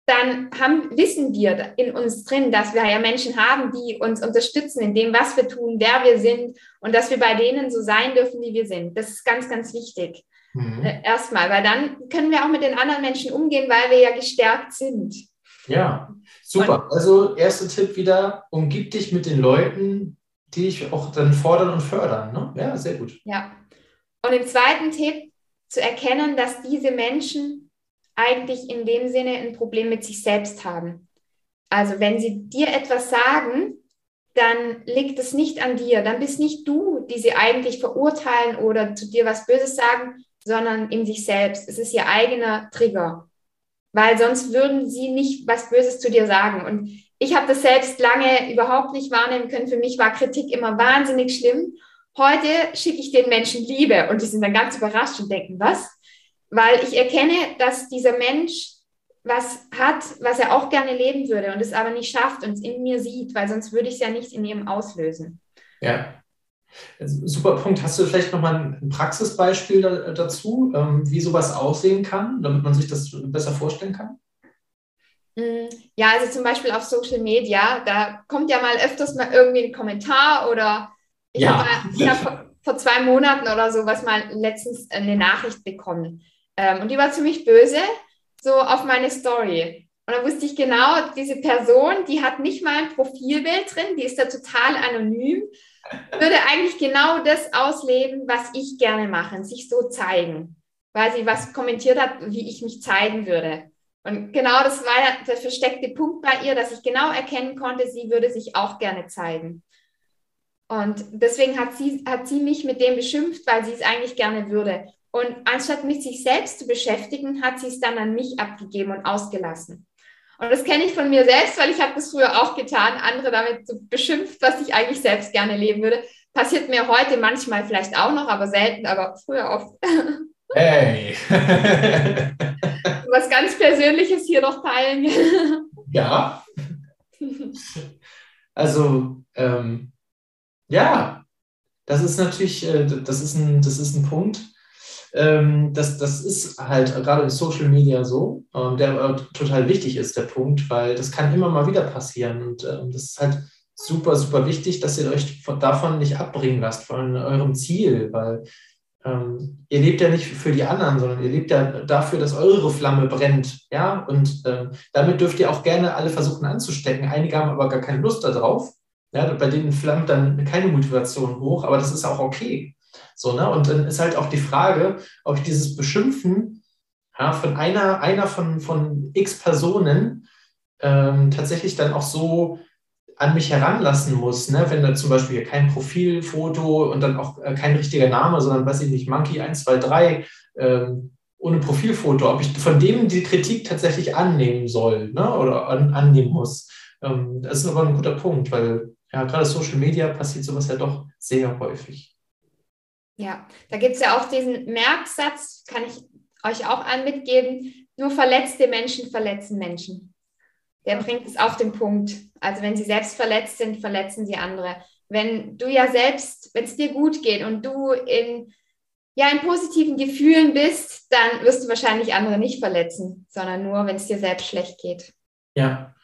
dann haben, wissen wir in uns drin, dass wir ja Menschen haben, die uns unterstützen in dem, was wir tun, wer wir sind und dass wir bei denen so sein dürfen, wie wir sind. Das ist ganz, ganz wichtig. Mhm. Äh, erstmal, weil dann können wir auch mit den anderen Menschen umgehen, weil wir ja gestärkt sind. Ja, super. Also erster Tipp wieder, umgib dich mit den Leuten, die dich auch dann fordern und fördern. Ne? Ja, sehr gut. Ja. Und im zweiten Tipp zu erkennen, dass diese Menschen eigentlich in dem Sinne ein Problem mit sich selbst haben. Also wenn sie dir etwas sagen, dann liegt es nicht an dir. Dann bist nicht du, die sie eigentlich verurteilen oder zu dir was Böses sagen, sondern in sich selbst. Es ist ihr eigener Trigger, weil sonst würden sie nicht was Böses zu dir sagen. Und ich habe das selbst lange überhaupt nicht wahrnehmen können. Für mich war Kritik immer wahnsinnig schlimm. Heute schicke ich den Menschen Liebe und die sind dann ganz überrascht und denken, was? Weil ich erkenne, dass dieser Mensch was hat, was er auch gerne leben würde und es aber nicht schafft und es in mir sieht, weil sonst würde ich es ja nicht in ihm auslösen. Ja. Super Punkt. Hast du vielleicht nochmal ein Praxisbeispiel dazu, ähm, wie sowas aussehen kann, damit man sich das besser vorstellen kann? Mm, ja, also zum Beispiel auf Social Media, da kommt ja mal öfters mal irgendwie ein Kommentar oder ich ja. habe hab vor zwei Monaten oder so was mal letztens eine Nachricht bekommen. Ähm, und die war ziemlich böse, so auf meine Story. Und da wusste ich genau, diese Person, die hat nicht mal ein Profilbild drin, die ist da total anonym, würde eigentlich genau das ausleben, was ich gerne mache, sich so zeigen, weil sie was kommentiert hat, wie ich mich zeigen würde. Und genau das war der versteckte Punkt bei ihr, dass ich genau erkennen konnte, sie würde sich auch gerne zeigen. Und deswegen hat sie, hat sie mich mit dem beschimpft, weil sie es eigentlich gerne würde. Und anstatt mit sich selbst zu beschäftigen, hat sie es dann an mich abgegeben und ausgelassen. Und das kenne ich von mir selbst, weil ich habe das früher auch getan, andere damit so beschimpft, was ich eigentlich selbst gerne leben würde. Passiert mir heute manchmal vielleicht auch noch, aber selten, aber früher oft. Hey! was ganz Persönliches hier noch teilen. ja. Also, ähm, ja, das ist natürlich, äh, das ist ein, das ist ein Punkt. Ähm, das, das ist halt gerade in Social Media so, ähm, der total wichtig ist, der Punkt, weil das kann immer mal wieder passieren. Und ähm, das ist halt super, super wichtig, dass ihr euch davon nicht abbringen lasst, von eurem Ziel, weil ihr lebt ja nicht für die anderen, sondern ihr lebt ja dafür, dass eure Flamme brennt. Ja, und damit dürft ihr auch gerne alle versuchen anzustecken. Einige haben aber gar keine Lust darauf. Ja, bei denen flammt dann keine Motivation hoch, aber das ist auch okay. So, ne? Und dann ist halt auch die Frage, ob ich dieses Beschimpfen ja, von einer, einer von, von x Personen ähm, tatsächlich dann auch so an mich heranlassen muss, ne? wenn da zum Beispiel kein Profilfoto und dann auch äh, kein richtiger Name, sondern weiß ich nicht, Monkey 123 ähm, ohne Profilfoto, ob ich von dem die Kritik tatsächlich annehmen soll ne? oder an, annehmen muss. Ähm, das ist aber ein guter Punkt, weil ja, gerade Social Media passiert sowas ja doch sehr häufig. Ja, da gibt es ja auch diesen Merksatz, kann ich euch auch an mitgeben, nur verletzte Menschen verletzen Menschen der bringt es auf den Punkt. Also wenn sie selbst verletzt sind, verletzen sie andere. Wenn du ja selbst, wenn es dir gut geht und du in, ja, in positiven Gefühlen bist, dann wirst du wahrscheinlich andere nicht verletzen, sondern nur, wenn es dir selbst schlecht geht. Ja.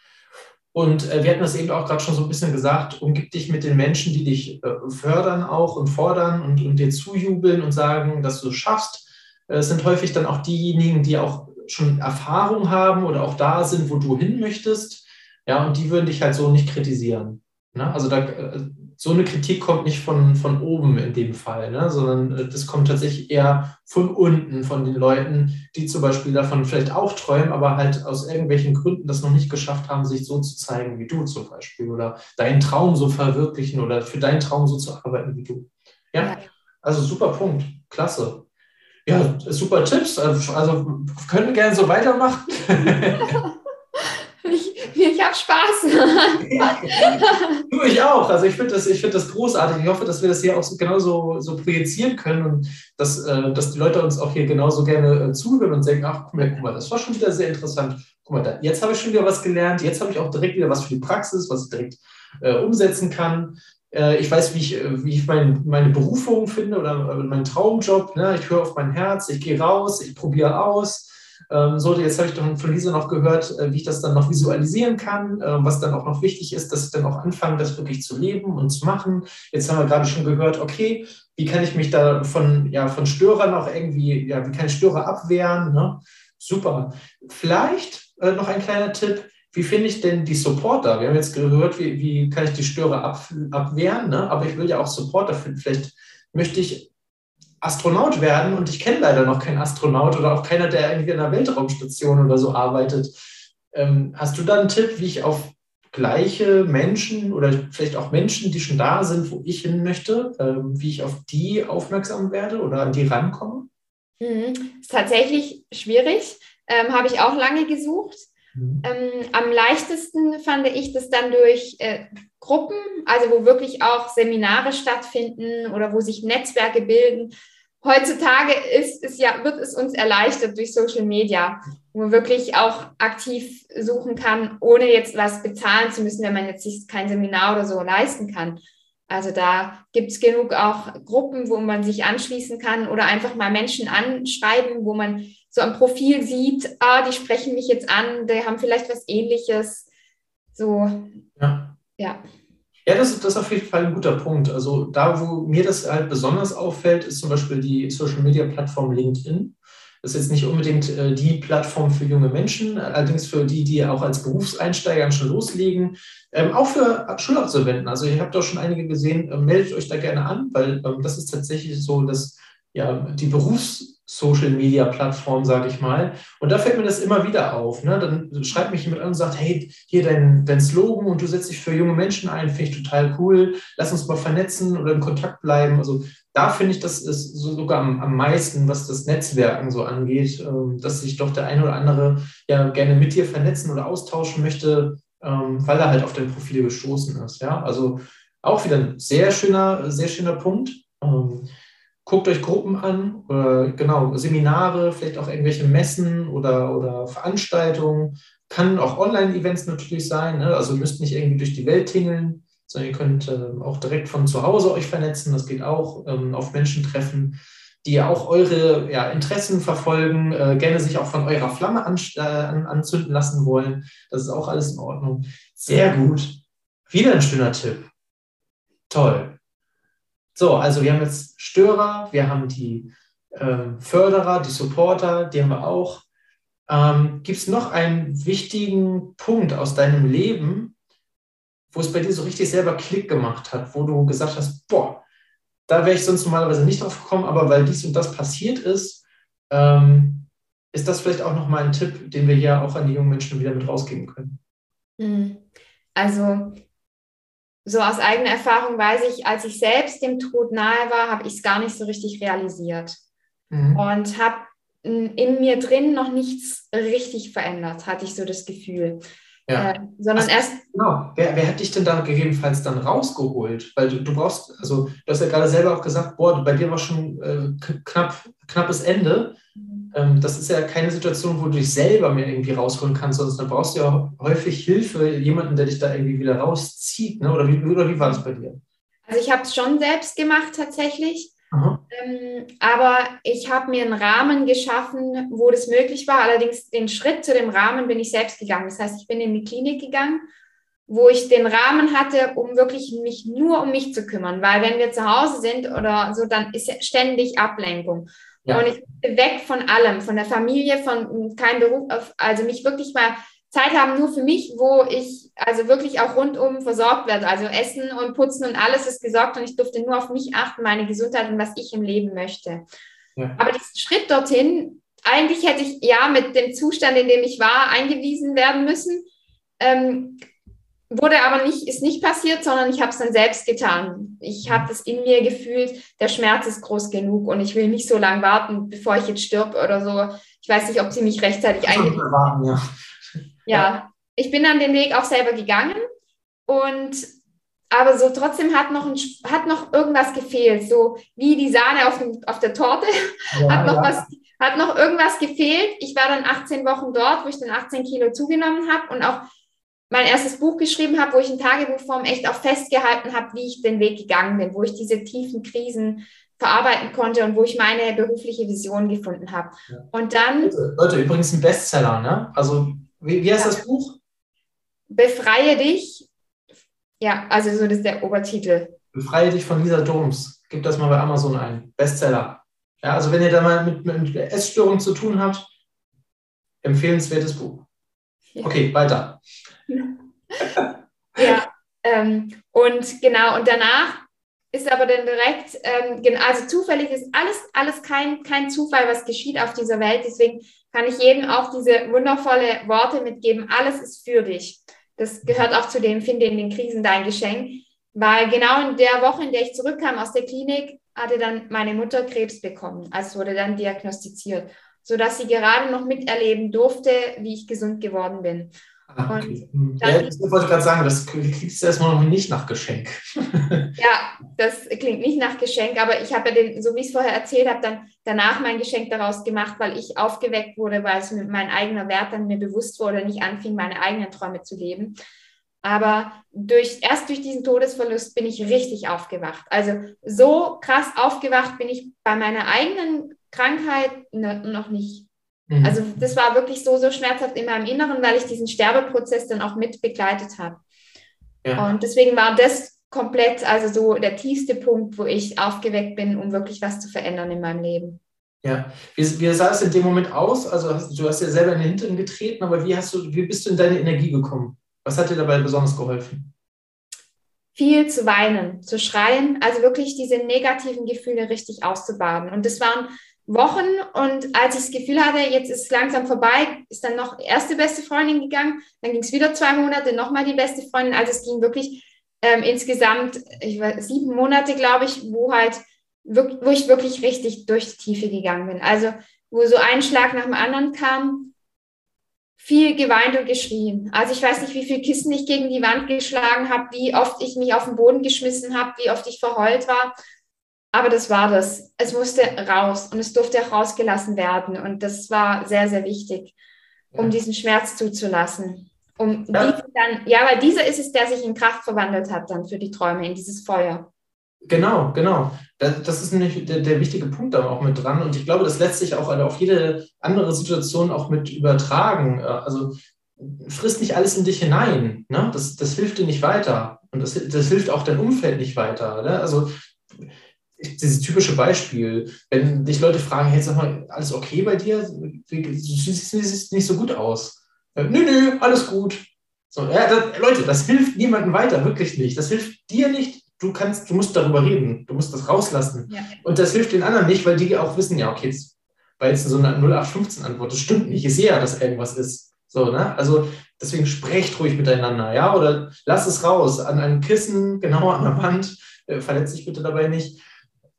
Und äh, wir hatten das eben auch gerade schon so ein bisschen gesagt, umgib dich mit den Menschen, die dich äh, fördern auch und fordern und, und dir zujubeln und sagen, dass du es schaffst. Äh, es sind häufig dann auch diejenigen, die auch schon Erfahrung haben oder auch da sind, wo du hin möchtest. Ja, und die würden dich halt so nicht kritisieren. Ne? Also da, äh, so eine Kritik kommt nicht von, von oben in dem Fall, ne? sondern äh, das kommt tatsächlich eher von unten, von den Leuten, die zum Beispiel davon vielleicht auch träumen, aber halt aus irgendwelchen Gründen das noch nicht geschafft haben, sich so zu zeigen wie du zum Beispiel oder deinen Traum so verwirklichen oder für deinen Traum so zu arbeiten wie du. Ja, also super Punkt, klasse. Ja, super Tipps. Also, also können wir gerne so weitermachen. ich habe Spaß. du, ich auch. Also ich finde das, find das großartig. Ich hoffe, dass wir das hier auch so, genauso so projizieren können und dass, äh, dass die Leute uns auch hier genauso gerne äh, zuhören und denken, ach, guck mal, das war schon wieder sehr interessant. Guck mal, da, jetzt habe ich schon wieder was gelernt. Jetzt habe ich auch direkt wieder was für die Praxis, was ich direkt äh, umsetzen kann. Äh, ich weiß, wie ich, äh, wie ich mein, meine Berufung finde oder meinen Traumjob. Ne? Ich höre auf mein Herz, ich gehe raus, ich probiere aus. Ähm, so, jetzt habe ich doch von Lisa noch gehört, äh, wie ich das dann noch visualisieren kann, äh, was dann auch noch wichtig ist, dass ich dann auch anfange, das wirklich zu leben und zu machen. Jetzt haben wir gerade schon gehört, okay, wie kann ich mich da von, ja, von Störern auch irgendwie, ja, wie kann ich Störer abwehren? Ne? Super. Vielleicht äh, noch ein kleiner Tipp, wie finde ich denn die Supporter? Wir haben jetzt gehört, wie, wie kann ich die Störer ab, abwehren, ne? aber ich will ja auch Supporter finden. Vielleicht möchte ich Astronaut werden und ich kenne leider noch keinen Astronaut oder auch keiner, der irgendwie in einer Weltraumstation oder so arbeitet. Ähm, hast du da einen Tipp, wie ich auf gleiche Menschen oder vielleicht auch Menschen, die schon da sind, wo ich hin möchte, ähm, wie ich auf die aufmerksam werde oder an die rankomme? Mhm. Ist tatsächlich schwierig. Ähm, Habe ich auch lange gesucht. Mhm. Ähm, am leichtesten fand ich das dann durch äh, Gruppen, also wo wirklich auch Seminare stattfinden oder wo sich Netzwerke bilden. Heutzutage ist es ja, wird es uns erleichtert durch Social Media, wo man wirklich auch aktiv suchen kann, ohne jetzt was bezahlen zu müssen, wenn man jetzt sich kein Seminar oder so leisten kann. Also da gibt es genug auch Gruppen, wo man sich anschließen kann oder einfach mal Menschen anschreiben, wo man so am Profil sieht, ah, die sprechen mich jetzt an, die haben vielleicht was ähnliches. So, ja. Das ist auf jeden Fall ein guter Punkt. Also da, wo mir das halt besonders auffällt, ist zum Beispiel die Social-Media-Plattform LinkedIn. Das ist jetzt nicht unbedingt äh, die Plattform für junge Menschen, allerdings für die, die auch als Berufseinsteiger schon loslegen. Ähm, auch für Schulabsolventen. Also ihr habt doch schon einige gesehen, äh, meldet euch da gerne an, weil ähm, das ist tatsächlich so, dass ja, die Berufs-Social-Media-Plattform, sage ich mal. Und da fällt mir das immer wieder auf. Ne? Dann schreibt mich jemand an und sagt, hey, hier dein, dein Slogan und du setzt dich für junge Menschen ein, finde ich total cool. Lass uns mal vernetzen oder in Kontakt bleiben. Also da finde ich, das ist so sogar am, am meisten, was das Netzwerken so angeht, ähm, dass sich doch der eine oder andere ja gerne mit dir vernetzen oder austauschen möchte, ähm, weil er halt auf dein Profil gestoßen ist. Ja, also auch wieder ein sehr schöner, sehr schöner Punkt. Ähm, guckt euch Gruppen an, oder genau, Seminare, vielleicht auch irgendwelche Messen oder, oder Veranstaltungen. Kann auch Online-Events natürlich sein, ne? also müsst nicht irgendwie durch die Welt tingeln, sondern ihr könnt äh, auch direkt von zu Hause euch vernetzen. Das geht auch ähm, auf Menschen treffen, die auch eure ja, Interessen verfolgen, äh, gerne sich auch von eurer Flamme an, äh, anzünden lassen wollen. Das ist auch alles in Ordnung. Sehr gut. Wieder ein schöner Tipp. Toll. So, also wir haben jetzt Störer, wir haben die äh, Förderer, die Supporter, die haben wir auch. Ähm, Gibt es noch einen wichtigen Punkt aus deinem Leben, wo es bei dir so richtig selber Klick gemacht hat, wo du gesagt hast, boah, da wäre ich sonst normalerweise nicht drauf gekommen, aber weil dies und das passiert ist, ähm, ist das vielleicht auch nochmal ein Tipp, den wir hier auch an die jungen Menschen wieder mit rausgeben können? Hm. Also so aus eigener Erfahrung weiß ich, als ich selbst dem Tod nahe war, habe ich es gar nicht so richtig realisiert mhm. und habe in mir drin noch nichts richtig verändert, hatte ich so das Gefühl. Ja. Äh, sondern also, erst. Genau. Wer, wer hat dich denn da gegebenenfalls dann rausgeholt? Weil du, du brauchst, also du hast ja gerade selber auch gesagt, boah, bei dir war schon äh, knapp, knappes Ende. Mhm. Ähm, das ist ja keine Situation, wo du dich selber mehr irgendwie rausholen kannst, sondern dann brauchst du ja häufig Hilfe, jemanden, der dich da irgendwie wieder rauszieht. Ne? Oder, wie, oder wie war das bei dir? Also ich habe es schon selbst gemacht tatsächlich. Ähm, aber ich habe mir einen Rahmen geschaffen, wo das möglich war. Allerdings den Schritt zu dem Rahmen bin ich selbst gegangen. Das heißt, ich bin in die Klinik gegangen, wo ich den Rahmen hatte, um wirklich mich nur um mich zu kümmern. Weil wenn wir zu Hause sind oder so, dann ist ständig Ablenkung. Ja. Und ich bin weg von allem, von der Familie, von keinem Beruf, also mich wirklich mal Zeit haben nur für mich, wo ich also wirklich auch rundum versorgt werde. Also Essen und Putzen und alles ist gesorgt und ich durfte nur auf mich achten, meine Gesundheit und was ich im Leben möchte. Ja. Aber diesen Schritt dorthin, eigentlich hätte ich ja mit dem Zustand, in dem ich war, eingewiesen werden müssen. Ähm, wurde aber nicht, ist nicht passiert, sondern ich habe es dann selbst getan. Ich habe das in mir gefühlt, der Schmerz ist groß genug und ich will nicht so lange warten, bevor ich jetzt stirb oder so. Ich weiß nicht, ob sie mich rechtzeitig eingewiesen haben. Ja ja, ich bin dann den Weg auch selber gegangen und aber so trotzdem hat noch, ein, hat noch irgendwas gefehlt, so wie die Sahne auf, dem, auf der Torte, ja, hat, noch ja. was, hat noch irgendwas gefehlt. Ich war dann 18 Wochen dort, wo ich dann 18 Kilo zugenommen habe und auch mein erstes Buch geschrieben habe, wo ich in Tagebuchform echt auch festgehalten habe, wie ich den Weg gegangen bin, wo ich diese tiefen Krisen verarbeiten konnte und wo ich meine berufliche Vision gefunden habe. Ja. Und dann. Leute, übrigens ein Bestseller, ne? Also wie, wie heißt ja. das Buch? Befreie dich. Ja, also so das ist der Obertitel. Befreie dich von Lisa Doms. Gib das mal bei Amazon ein. Bestseller. Ja, also wenn ihr da mal mit, mit Essstörungen zu tun habt, empfehlenswertes Buch. Okay, weiter. ja, ähm, und genau, und danach ist aber dann direkt, ähm, also zufällig ist alles, alles kein, kein Zufall, was geschieht auf dieser Welt. Deswegen kann ich jedem auch diese wundervolle Worte mitgeben. Alles ist für dich. Das gehört auch zu dem, finde in den Krisen dein Geschenk. Weil genau in der Woche, in der ich zurückkam aus der Klinik, hatte dann meine Mutter Krebs bekommen. Also wurde dann diagnostiziert, sodass sie gerade noch miterleben durfte, wie ich gesund geworden bin. Ah, okay. Hm. ja, ich wollte gerade sagen, das klingt erstmal noch nicht nach Geschenk. ja, das klingt nicht nach Geschenk, aber ich habe ja den, so wie ich es vorher erzählt habe, dann danach mein Geschenk daraus gemacht, weil ich aufgeweckt wurde, weil es mein eigener Wert dann mir bewusst wurde und ich anfing, meine eigenen Träume zu leben. Aber durch, erst durch diesen Todesverlust bin ich richtig aufgewacht. Also so krass aufgewacht bin ich bei meiner eigenen Krankheit noch nicht. Mhm. Also das war wirklich so, so schmerzhaft in meinem Inneren, weil ich diesen Sterbeprozess dann auch mit begleitet habe. Ja. Und deswegen war das komplett, also so der tiefste Punkt, wo ich aufgeweckt bin, um wirklich was zu verändern in meinem Leben. Ja, wie, wie sah es in dem Moment aus? Also hast, du hast ja selber in den Hintern getreten, aber wie, hast du, wie bist du in deine Energie gekommen? Was hat dir dabei besonders geholfen? Viel zu weinen, zu schreien, also wirklich diese negativen Gefühle richtig auszubaden. Und das waren Wochen und als ich das Gefühl hatte, jetzt ist es langsam vorbei, ist dann noch erste beste Freundin gegangen, dann ging es wieder zwei Monate, nochmal die beste Freundin. Also es ging wirklich ähm, insgesamt ich weiß, sieben Monate, glaube ich, wo halt wo ich wirklich richtig durch die Tiefe gegangen bin. Also wo so ein Schlag nach dem anderen kam, viel geweint und geschrien. Also ich weiß nicht, wie viele Kissen ich gegen die Wand geschlagen habe, wie oft ich mich auf den Boden geschmissen habe, wie oft ich verheult war. Aber das war das. Es musste raus und es durfte auch rausgelassen werden. Und das war sehr, sehr wichtig, um diesen Schmerz zuzulassen. Um ja. dann, ja, weil dieser ist es, der sich in Kraft verwandelt hat dann für die Träume, in dieses Feuer. Genau, genau. Das, das ist nämlich der, der, wichtige Punkt da auch mit dran. Und ich glaube, das lässt sich auch auf jede andere Situation auch mit übertragen. Äh, also frisst nicht alles in dich hinein. Ne? Das, das hilft dir nicht weiter. Und das, das hilft auch dein Umfeld nicht weiter. Ne? Also dieses typische Beispiel, wenn dich Leute fragen, hey, sag mal, alles okay bei dir? Du siehst nicht so gut aus. Äh, nö, nö, alles gut. So, ja, das, Leute, das hilft niemandem weiter, wirklich nicht. Das hilft dir nicht. Du kannst, du musst darüber reden, du musst das rauslassen. Ja. Und das hilft den anderen nicht, weil die auch wissen, ja, okay, jetzt war jetzt so eine 0815-Antwort, das stimmt nicht, ich sehe ja, dass irgendwas ist. So, ne? Also deswegen sprecht ruhig miteinander, ja, oder lass es raus, an einem Kissen, genau an der Wand, äh, verletz dich bitte dabei nicht.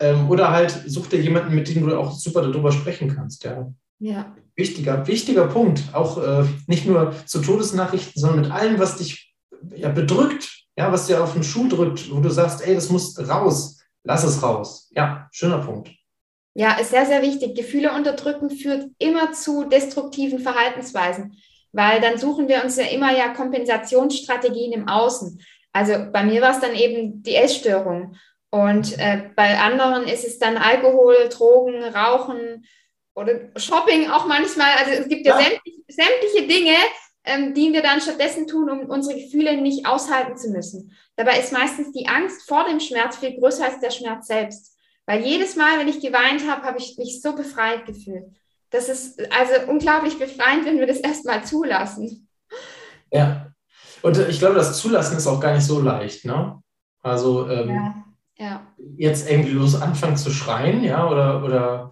Ähm, oder halt such dir jemanden, mit dem du auch super darüber sprechen kannst, ja. Ja. Wichtiger, wichtiger Punkt. Auch äh, nicht nur zu Todesnachrichten, sondern mit allem, was dich ja, bedrückt, ja, was dir auf den Schuh drückt, wo du sagst, ey, das muss raus, lass es raus. Ja, schöner Punkt. Ja, ist sehr, sehr wichtig. Gefühle unterdrücken führt immer zu destruktiven Verhaltensweisen, weil dann suchen wir uns ja immer ja Kompensationsstrategien im Außen. Also bei mir war es dann eben die Essstörung und äh, bei anderen ist es dann Alkohol, Drogen, Rauchen oder Shopping auch manchmal. Also es gibt ja, ja. Sämtliche, sämtliche, Dinge, ähm, die wir dann stattdessen tun, um unsere Gefühle nicht aushalten zu müssen. Dabei ist meistens die Angst vor dem Schmerz viel größer als der Schmerz selbst. Weil jedes Mal, wenn ich geweint habe, habe ich mich so befreit gefühlt. Das ist also unglaublich befreiend, wenn wir das erstmal zulassen. Ja. Und ich glaube, das Zulassen ist auch gar nicht so leicht, ne? Also ähm, ja ja. jetzt irgendwie los anfangen zu schreien, ja, oder, oder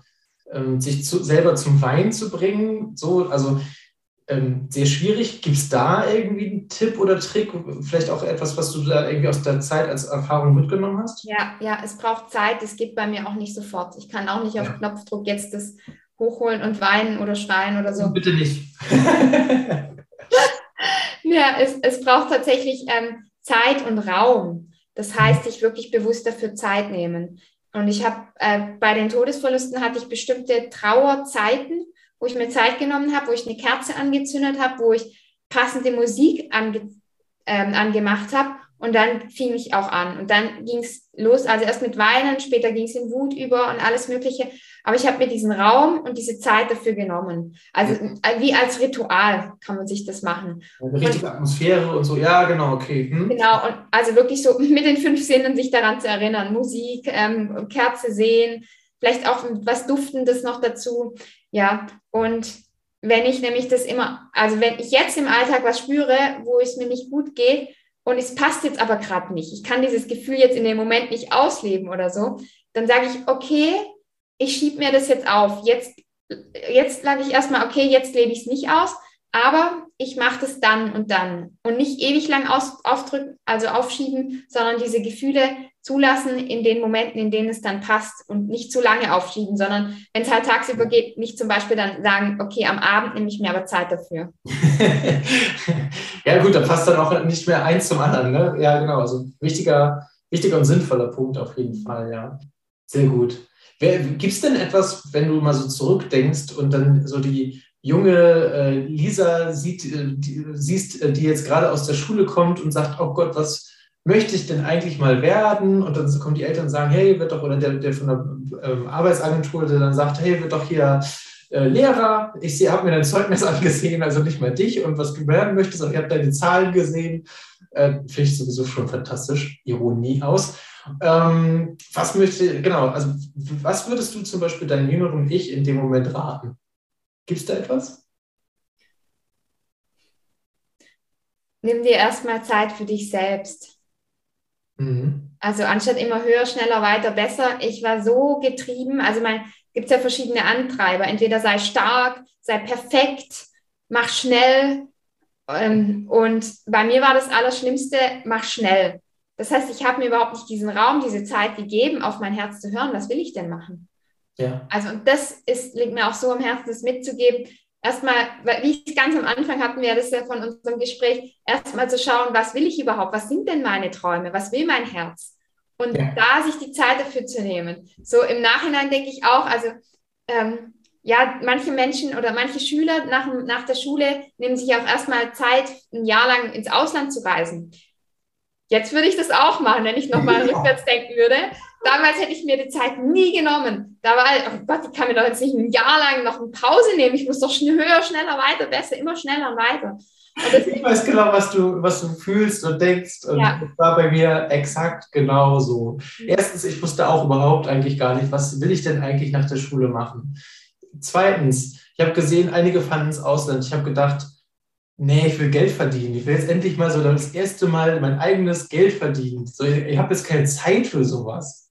ähm, sich zu, selber zum Weinen zu bringen. So, also ähm, sehr schwierig. Gibt es da irgendwie einen Tipp oder Trick? Vielleicht auch etwas, was du da irgendwie aus der Zeit als Erfahrung mitgenommen hast? Ja, ja, es braucht Zeit. Es geht bei mir auch nicht sofort. Ich kann auch nicht auf ja. Knopfdruck jetzt das hochholen und weinen oder schreien oder so. Bitte nicht. ja, es, es braucht tatsächlich ähm, Zeit und Raum. Das heißt, sich wirklich bewusst dafür Zeit nehmen. Und ich habe äh, bei den Todesverlusten hatte ich bestimmte Trauerzeiten, wo ich mir Zeit genommen habe, wo ich eine Kerze angezündet habe, wo ich passende Musik ange, ähm, angemacht habe und dann fing ich auch an. Und dann ging es los, also erst mit Weinen, später ging es in Wut über und alles Mögliche. Aber ich habe mir diesen Raum und diese Zeit dafür genommen. Also ja. wie als Ritual kann man sich das machen. Eine richtige und, Atmosphäre und so, ja, genau, okay. Hm. Genau, und also wirklich so mit den fünf Sinnen sich daran zu erinnern. Musik, ähm, Kerze sehen, vielleicht auch was Duftendes noch dazu. Ja, und wenn ich nämlich das immer, also wenn ich jetzt im Alltag was spüre, wo es mir nicht gut geht, und es passt jetzt aber gerade nicht, ich kann dieses Gefühl jetzt in dem Moment nicht ausleben oder so, dann sage ich, okay, ich schiebe mir das jetzt auf. Jetzt, jetzt sage ich erstmal, okay, jetzt lebe ich es nicht aus, aber ich mache das dann und dann. Und nicht ewig lang aus, aufdrücken, also aufschieben, sondern diese Gefühle zulassen in den Momenten, in denen es dann passt und nicht zu lange aufschieben, sondern wenn es halt tagsüber geht, nicht zum Beispiel dann sagen, okay, am Abend nehme ich mir aber Zeit dafür. ja gut, da passt dann auch nicht mehr eins zum anderen. Ne? Ja, genau. Also wichtiger, wichtiger und sinnvoller Punkt auf jeden Fall, ja. Sehr gut. Gibt es denn etwas, wenn du mal so zurückdenkst und dann so die junge äh, Lisa sieht, äh, die, siehst, äh, die jetzt gerade aus der Schule kommt und sagt, oh Gott, was möchte ich denn eigentlich mal werden? Und dann kommen die Eltern und sagen, hey, wird doch, oder der, der von der ähm, Arbeitsagentur, der dann sagt, hey, wird doch hier äh, Lehrer, ich habe mir dein Zeugnis angesehen, also nicht mal dich und was du werden möchtest, und ich habe deine Zahlen gesehen. Äh, Finde ich sowieso schon fantastisch, Ironie aus. Ähm, was möchte, genau, also was würdest du zum Beispiel deinem jüngeren Ich in dem Moment raten? Gibt es da etwas? Nimm dir erstmal Zeit für dich selbst. Mhm. Also anstatt immer höher, schneller, weiter, besser. Ich war so getrieben. Also man gibt es ja verschiedene Antreiber. Entweder sei stark, sei perfekt, mach schnell. Ähm, und bei mir war das Allerschlimmste, mach schnell. Das heißt, ich habe mir überhaupt nicht diesen Raum, diese Zeit gegeben, auf mein Herz zu hören. Was will ich denn machen? Ja. Also, und das ist, liegt mir auch so am Herzen, das mitzugeben. Erstmal, wie ich ganz am Anfang hatten wir das ja von unserem Gespräch, erstmal zu schauen, was will ich überhaupt? Was sind denn meine Träume? Was will mein Herz? Und ja. da sich die Zeit dafür zu nehmen. So im Nachhinein denke ich auch, also ähm, ja, manche Menschen oder manche Schüler nach, nach der Schule nehmen sich auch erstmal Zeit, ein Jahr lang ins Ausland zu reisen. Jetzt würde ich das auch machen, wenn ich nochmal ja. rückwärts denken würde. Damals hätte ich mir die Zeit nie genommen. Da war, oh Gott, ich kann mir doch jetzt nicht ein Jahr lang noch eine Pause nehmen. Ich muss doch höher, schneller, weiter, besser, immer schneller und weiter. Und ich weiß genau, was du, was du fühlst und denkst. Und ja. das war bei mir exakt genauso. Erstens, ich wusste auch überhaupt eigentlich gar nicht, was will ich denn eigentlich nach der Schule machen. Zweitens, ich habe gesehen, einige fanden ins Ausland. Ich habe gedacht, nee, ich will Geld verdienen. Ich will jetzt endlich mal so das erste Mal mein eigenes Geld verdienen. So, ich, ich habe jetzt keine Zeit für sowas.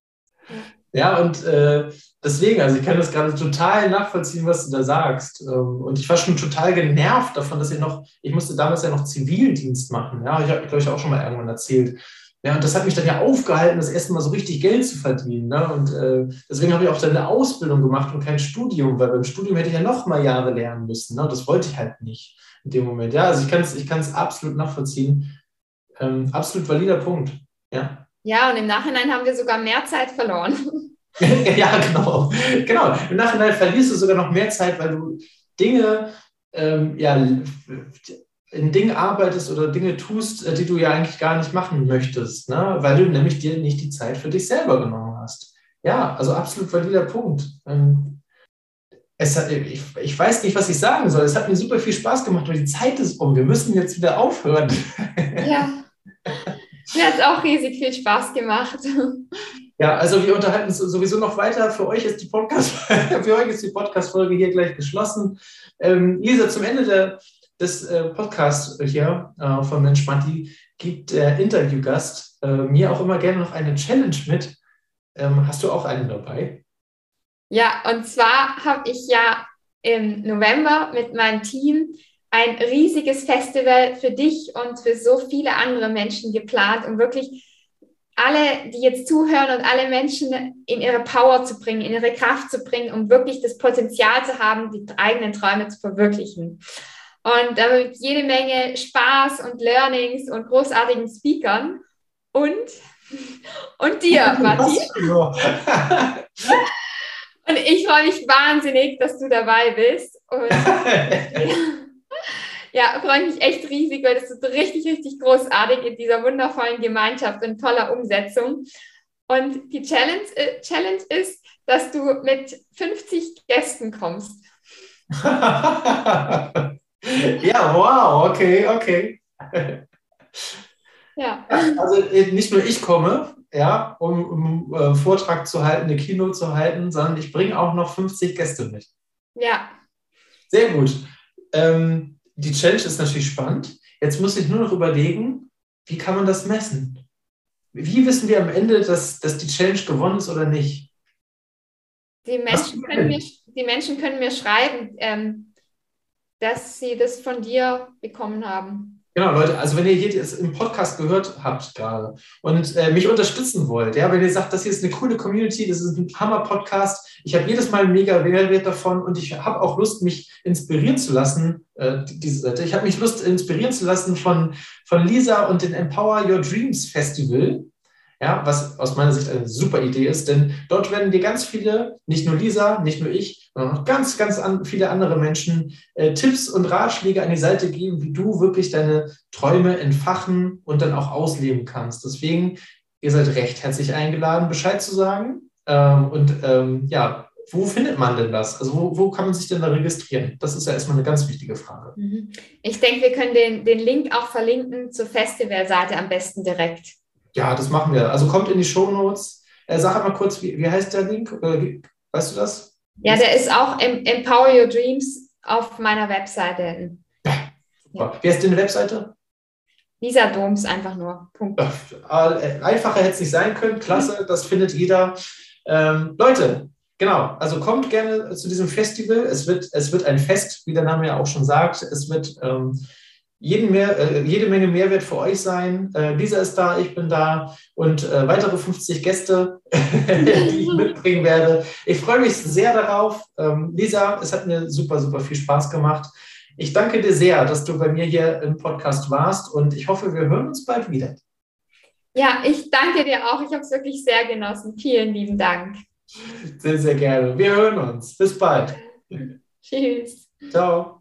Ja, und äh, deswegen, also ich kann das gerade total nachvollziehen, was du da sagst. Ähm, und ich war schon total genervt davon, dass ich noch, ich musste damals ja noch Zivildienst machen. Ja, ich habe, glaube ich, auch schon mal irgendwann erzählt. Ja, und das hat mich dann ja aufgehalten, das erste Mal so richtig Geld zu verdienen. Ne? Und äh, deswegen habe ich auch dann eine Ausbildung gemacht und kein Studium, weil beim Studium hätte ich ja noch mal Jahre lernen müssen. Ne? Das wollte ich halt nicht in dem Moment. Ja, also ich kann es ich absolut nachvollziehen. Ähm, absolut valider Punkt. Ja. Ja, und im Nachhinein haben wir sogar mehr Zeit verloren. ja, genau. Genau. Im Nachhinein verlierst du sogar noch mehr Zeit, weil du Dinge, ähm, ja, in Dingen arbeitest oder Dinge tust, äh, die du ja eigentlich gar nicht machen möchtest, ne? weil du nämlich dir nicht die Zeit für dich selber genommen hast. Ja, also absolut valider Punkt. Ähm, es hat, ich, ich weiß nicht, was ich sagen soll. Es hat mir super viel Spaß gemacht, aber die Zeit ist um. Wir müssen jetzt wieder aufhören. Ja. Mir hat es auch riesig viel Spaß gemacht. Ja, also wir unterhalten uns sowieso noch weiter. Für euch ist die Podcast, für euch ist die Podcast-Folge hier gleich geschlossen. Ähm, Lisa, zum Ende der, des äh, Podcasts hier äh, von Mensch Manti gibt der Interviewgast äh, mir auch immer gerne noch eine Challenge mit. Ähm, hast du auch einen dabei? Ja, und zwar habe ich ja im November mit meinem Team ein riesiges Festival für dich und für so viele andere Menschen geplant, um wirklich alle, die jetzt zuhören und alle Menschen in ihre Power zu bringen, in ihre Kraft zu bringen, um wirklich das Potenzial zu haben, die eigenen Träume zu verwirklichen. Und damit jede Menge Spaß und Learnings und großartigen Speakern und, und dir, Matti. und ich freue mich wahnsinnig, dass du dabei bist. Und ja, freue mich echt riesig, weil das ist richtig, richtig großartig in dieser wundervollen Gemeinschaft und toller Umsetzung. Und die Challenge, äh, Challenge ist, dass du mit 50 Gästen kommst. ja, wow, okay, okay. Ja. Also äh, nicht nur ich komme, ja, um, um einen äh, Vortrag zu halten, eine Kino zu halten, sondern ich bringe auch noch 50 Gäste mit. Ja. Sehr gut. Ähm, die Challenge ist natürlich spannend. Jetzt muss ich nur noch überlegen, wie kann man das messen? Wie wissen wir am Ende, dass, dass die Challenge gewonnen ist oder nicht? Die Menschen, können mir, die Menschen können mir schreiben, ähm, dass sie das von dir bekommen haben. Genau, Leute, also wenn ihr hier jetzt im Podcast gehört habt gerade und äh, mich unterstützen wollt, ja, wenn ihr sagt, das hier ist eine coole Community, das ist ein Hammer-Podcast, ich habe jedes Mal mega Mehrwert davon und ich habe auch Lust, mich inspirieren zu lassen, äh, diese Seite, ich habe mich Lust, inspirieren zu lassen von, von Lisa und dem Empower Your Dreams Festival. Ja, was aus meiner Sicht eine super Idee ist, denn dort werden dir ganz viele, nicht nur Lisa, nicht nur ich, sondern auch ganz, ganz an, viele andere Menschen äh, Tipps und Ratschläge an die Seite geben, wie du wirklich deine Träume entfachen und dann auch ausleben kannst. Deswegen, ihr seid recht herzlich eingeladen, Bescheid zu sagen. Ähm, und ähm, ja, wo findet man denn das? Also wo, wo, kann man sich denn da registrieren? Das ist ja erstmal eine ganz wichtige Frage. Mhm. Ich denke, wir können den, den Link auch verlinken zur Festivalseite am besten direkt. Ja, das machen wir. Also kommt in die Show Notes. Äh, sag mal kurz, wie, wie heißt der Link? Äh, weißt du das? Ja, der ist auch im Empower Your Dreams auf meiner Webseite. Ja, super. Wie heißt deine Webseite? Lisa Doms einfach nur. Punkt. Äh, einfacher hätte es nicht sein können. Klasse, das findet jeder. Ähm, Leute, Genau, also kommt gerne zu diesem Festival. Es wird, es wird ein Fest, wie der Name ja auch schon sagt. Es wird ähm, jeden mehr, äh, jede Menge Mehrwert für euch sein. Äh, Lisa ist da, ich bin da und äh, weitere 50 Gäste, die ich mitbringen werde. Ich freue mich sehr darauf. Ähm, Lisa, es hat mir super, super viel Spaß gemacht. Ich danke dir sehr, dass du bei mir hier im Podcast warst und ich hoffe, wir hören uns bald wieder. Ja, ich danke dir auch. Ich habe es wirklich sehr genossen. Vielen lieben Dank. Sehr, sehr gerne. Wir hören uns. Bis bald. Tschüss. Ciao.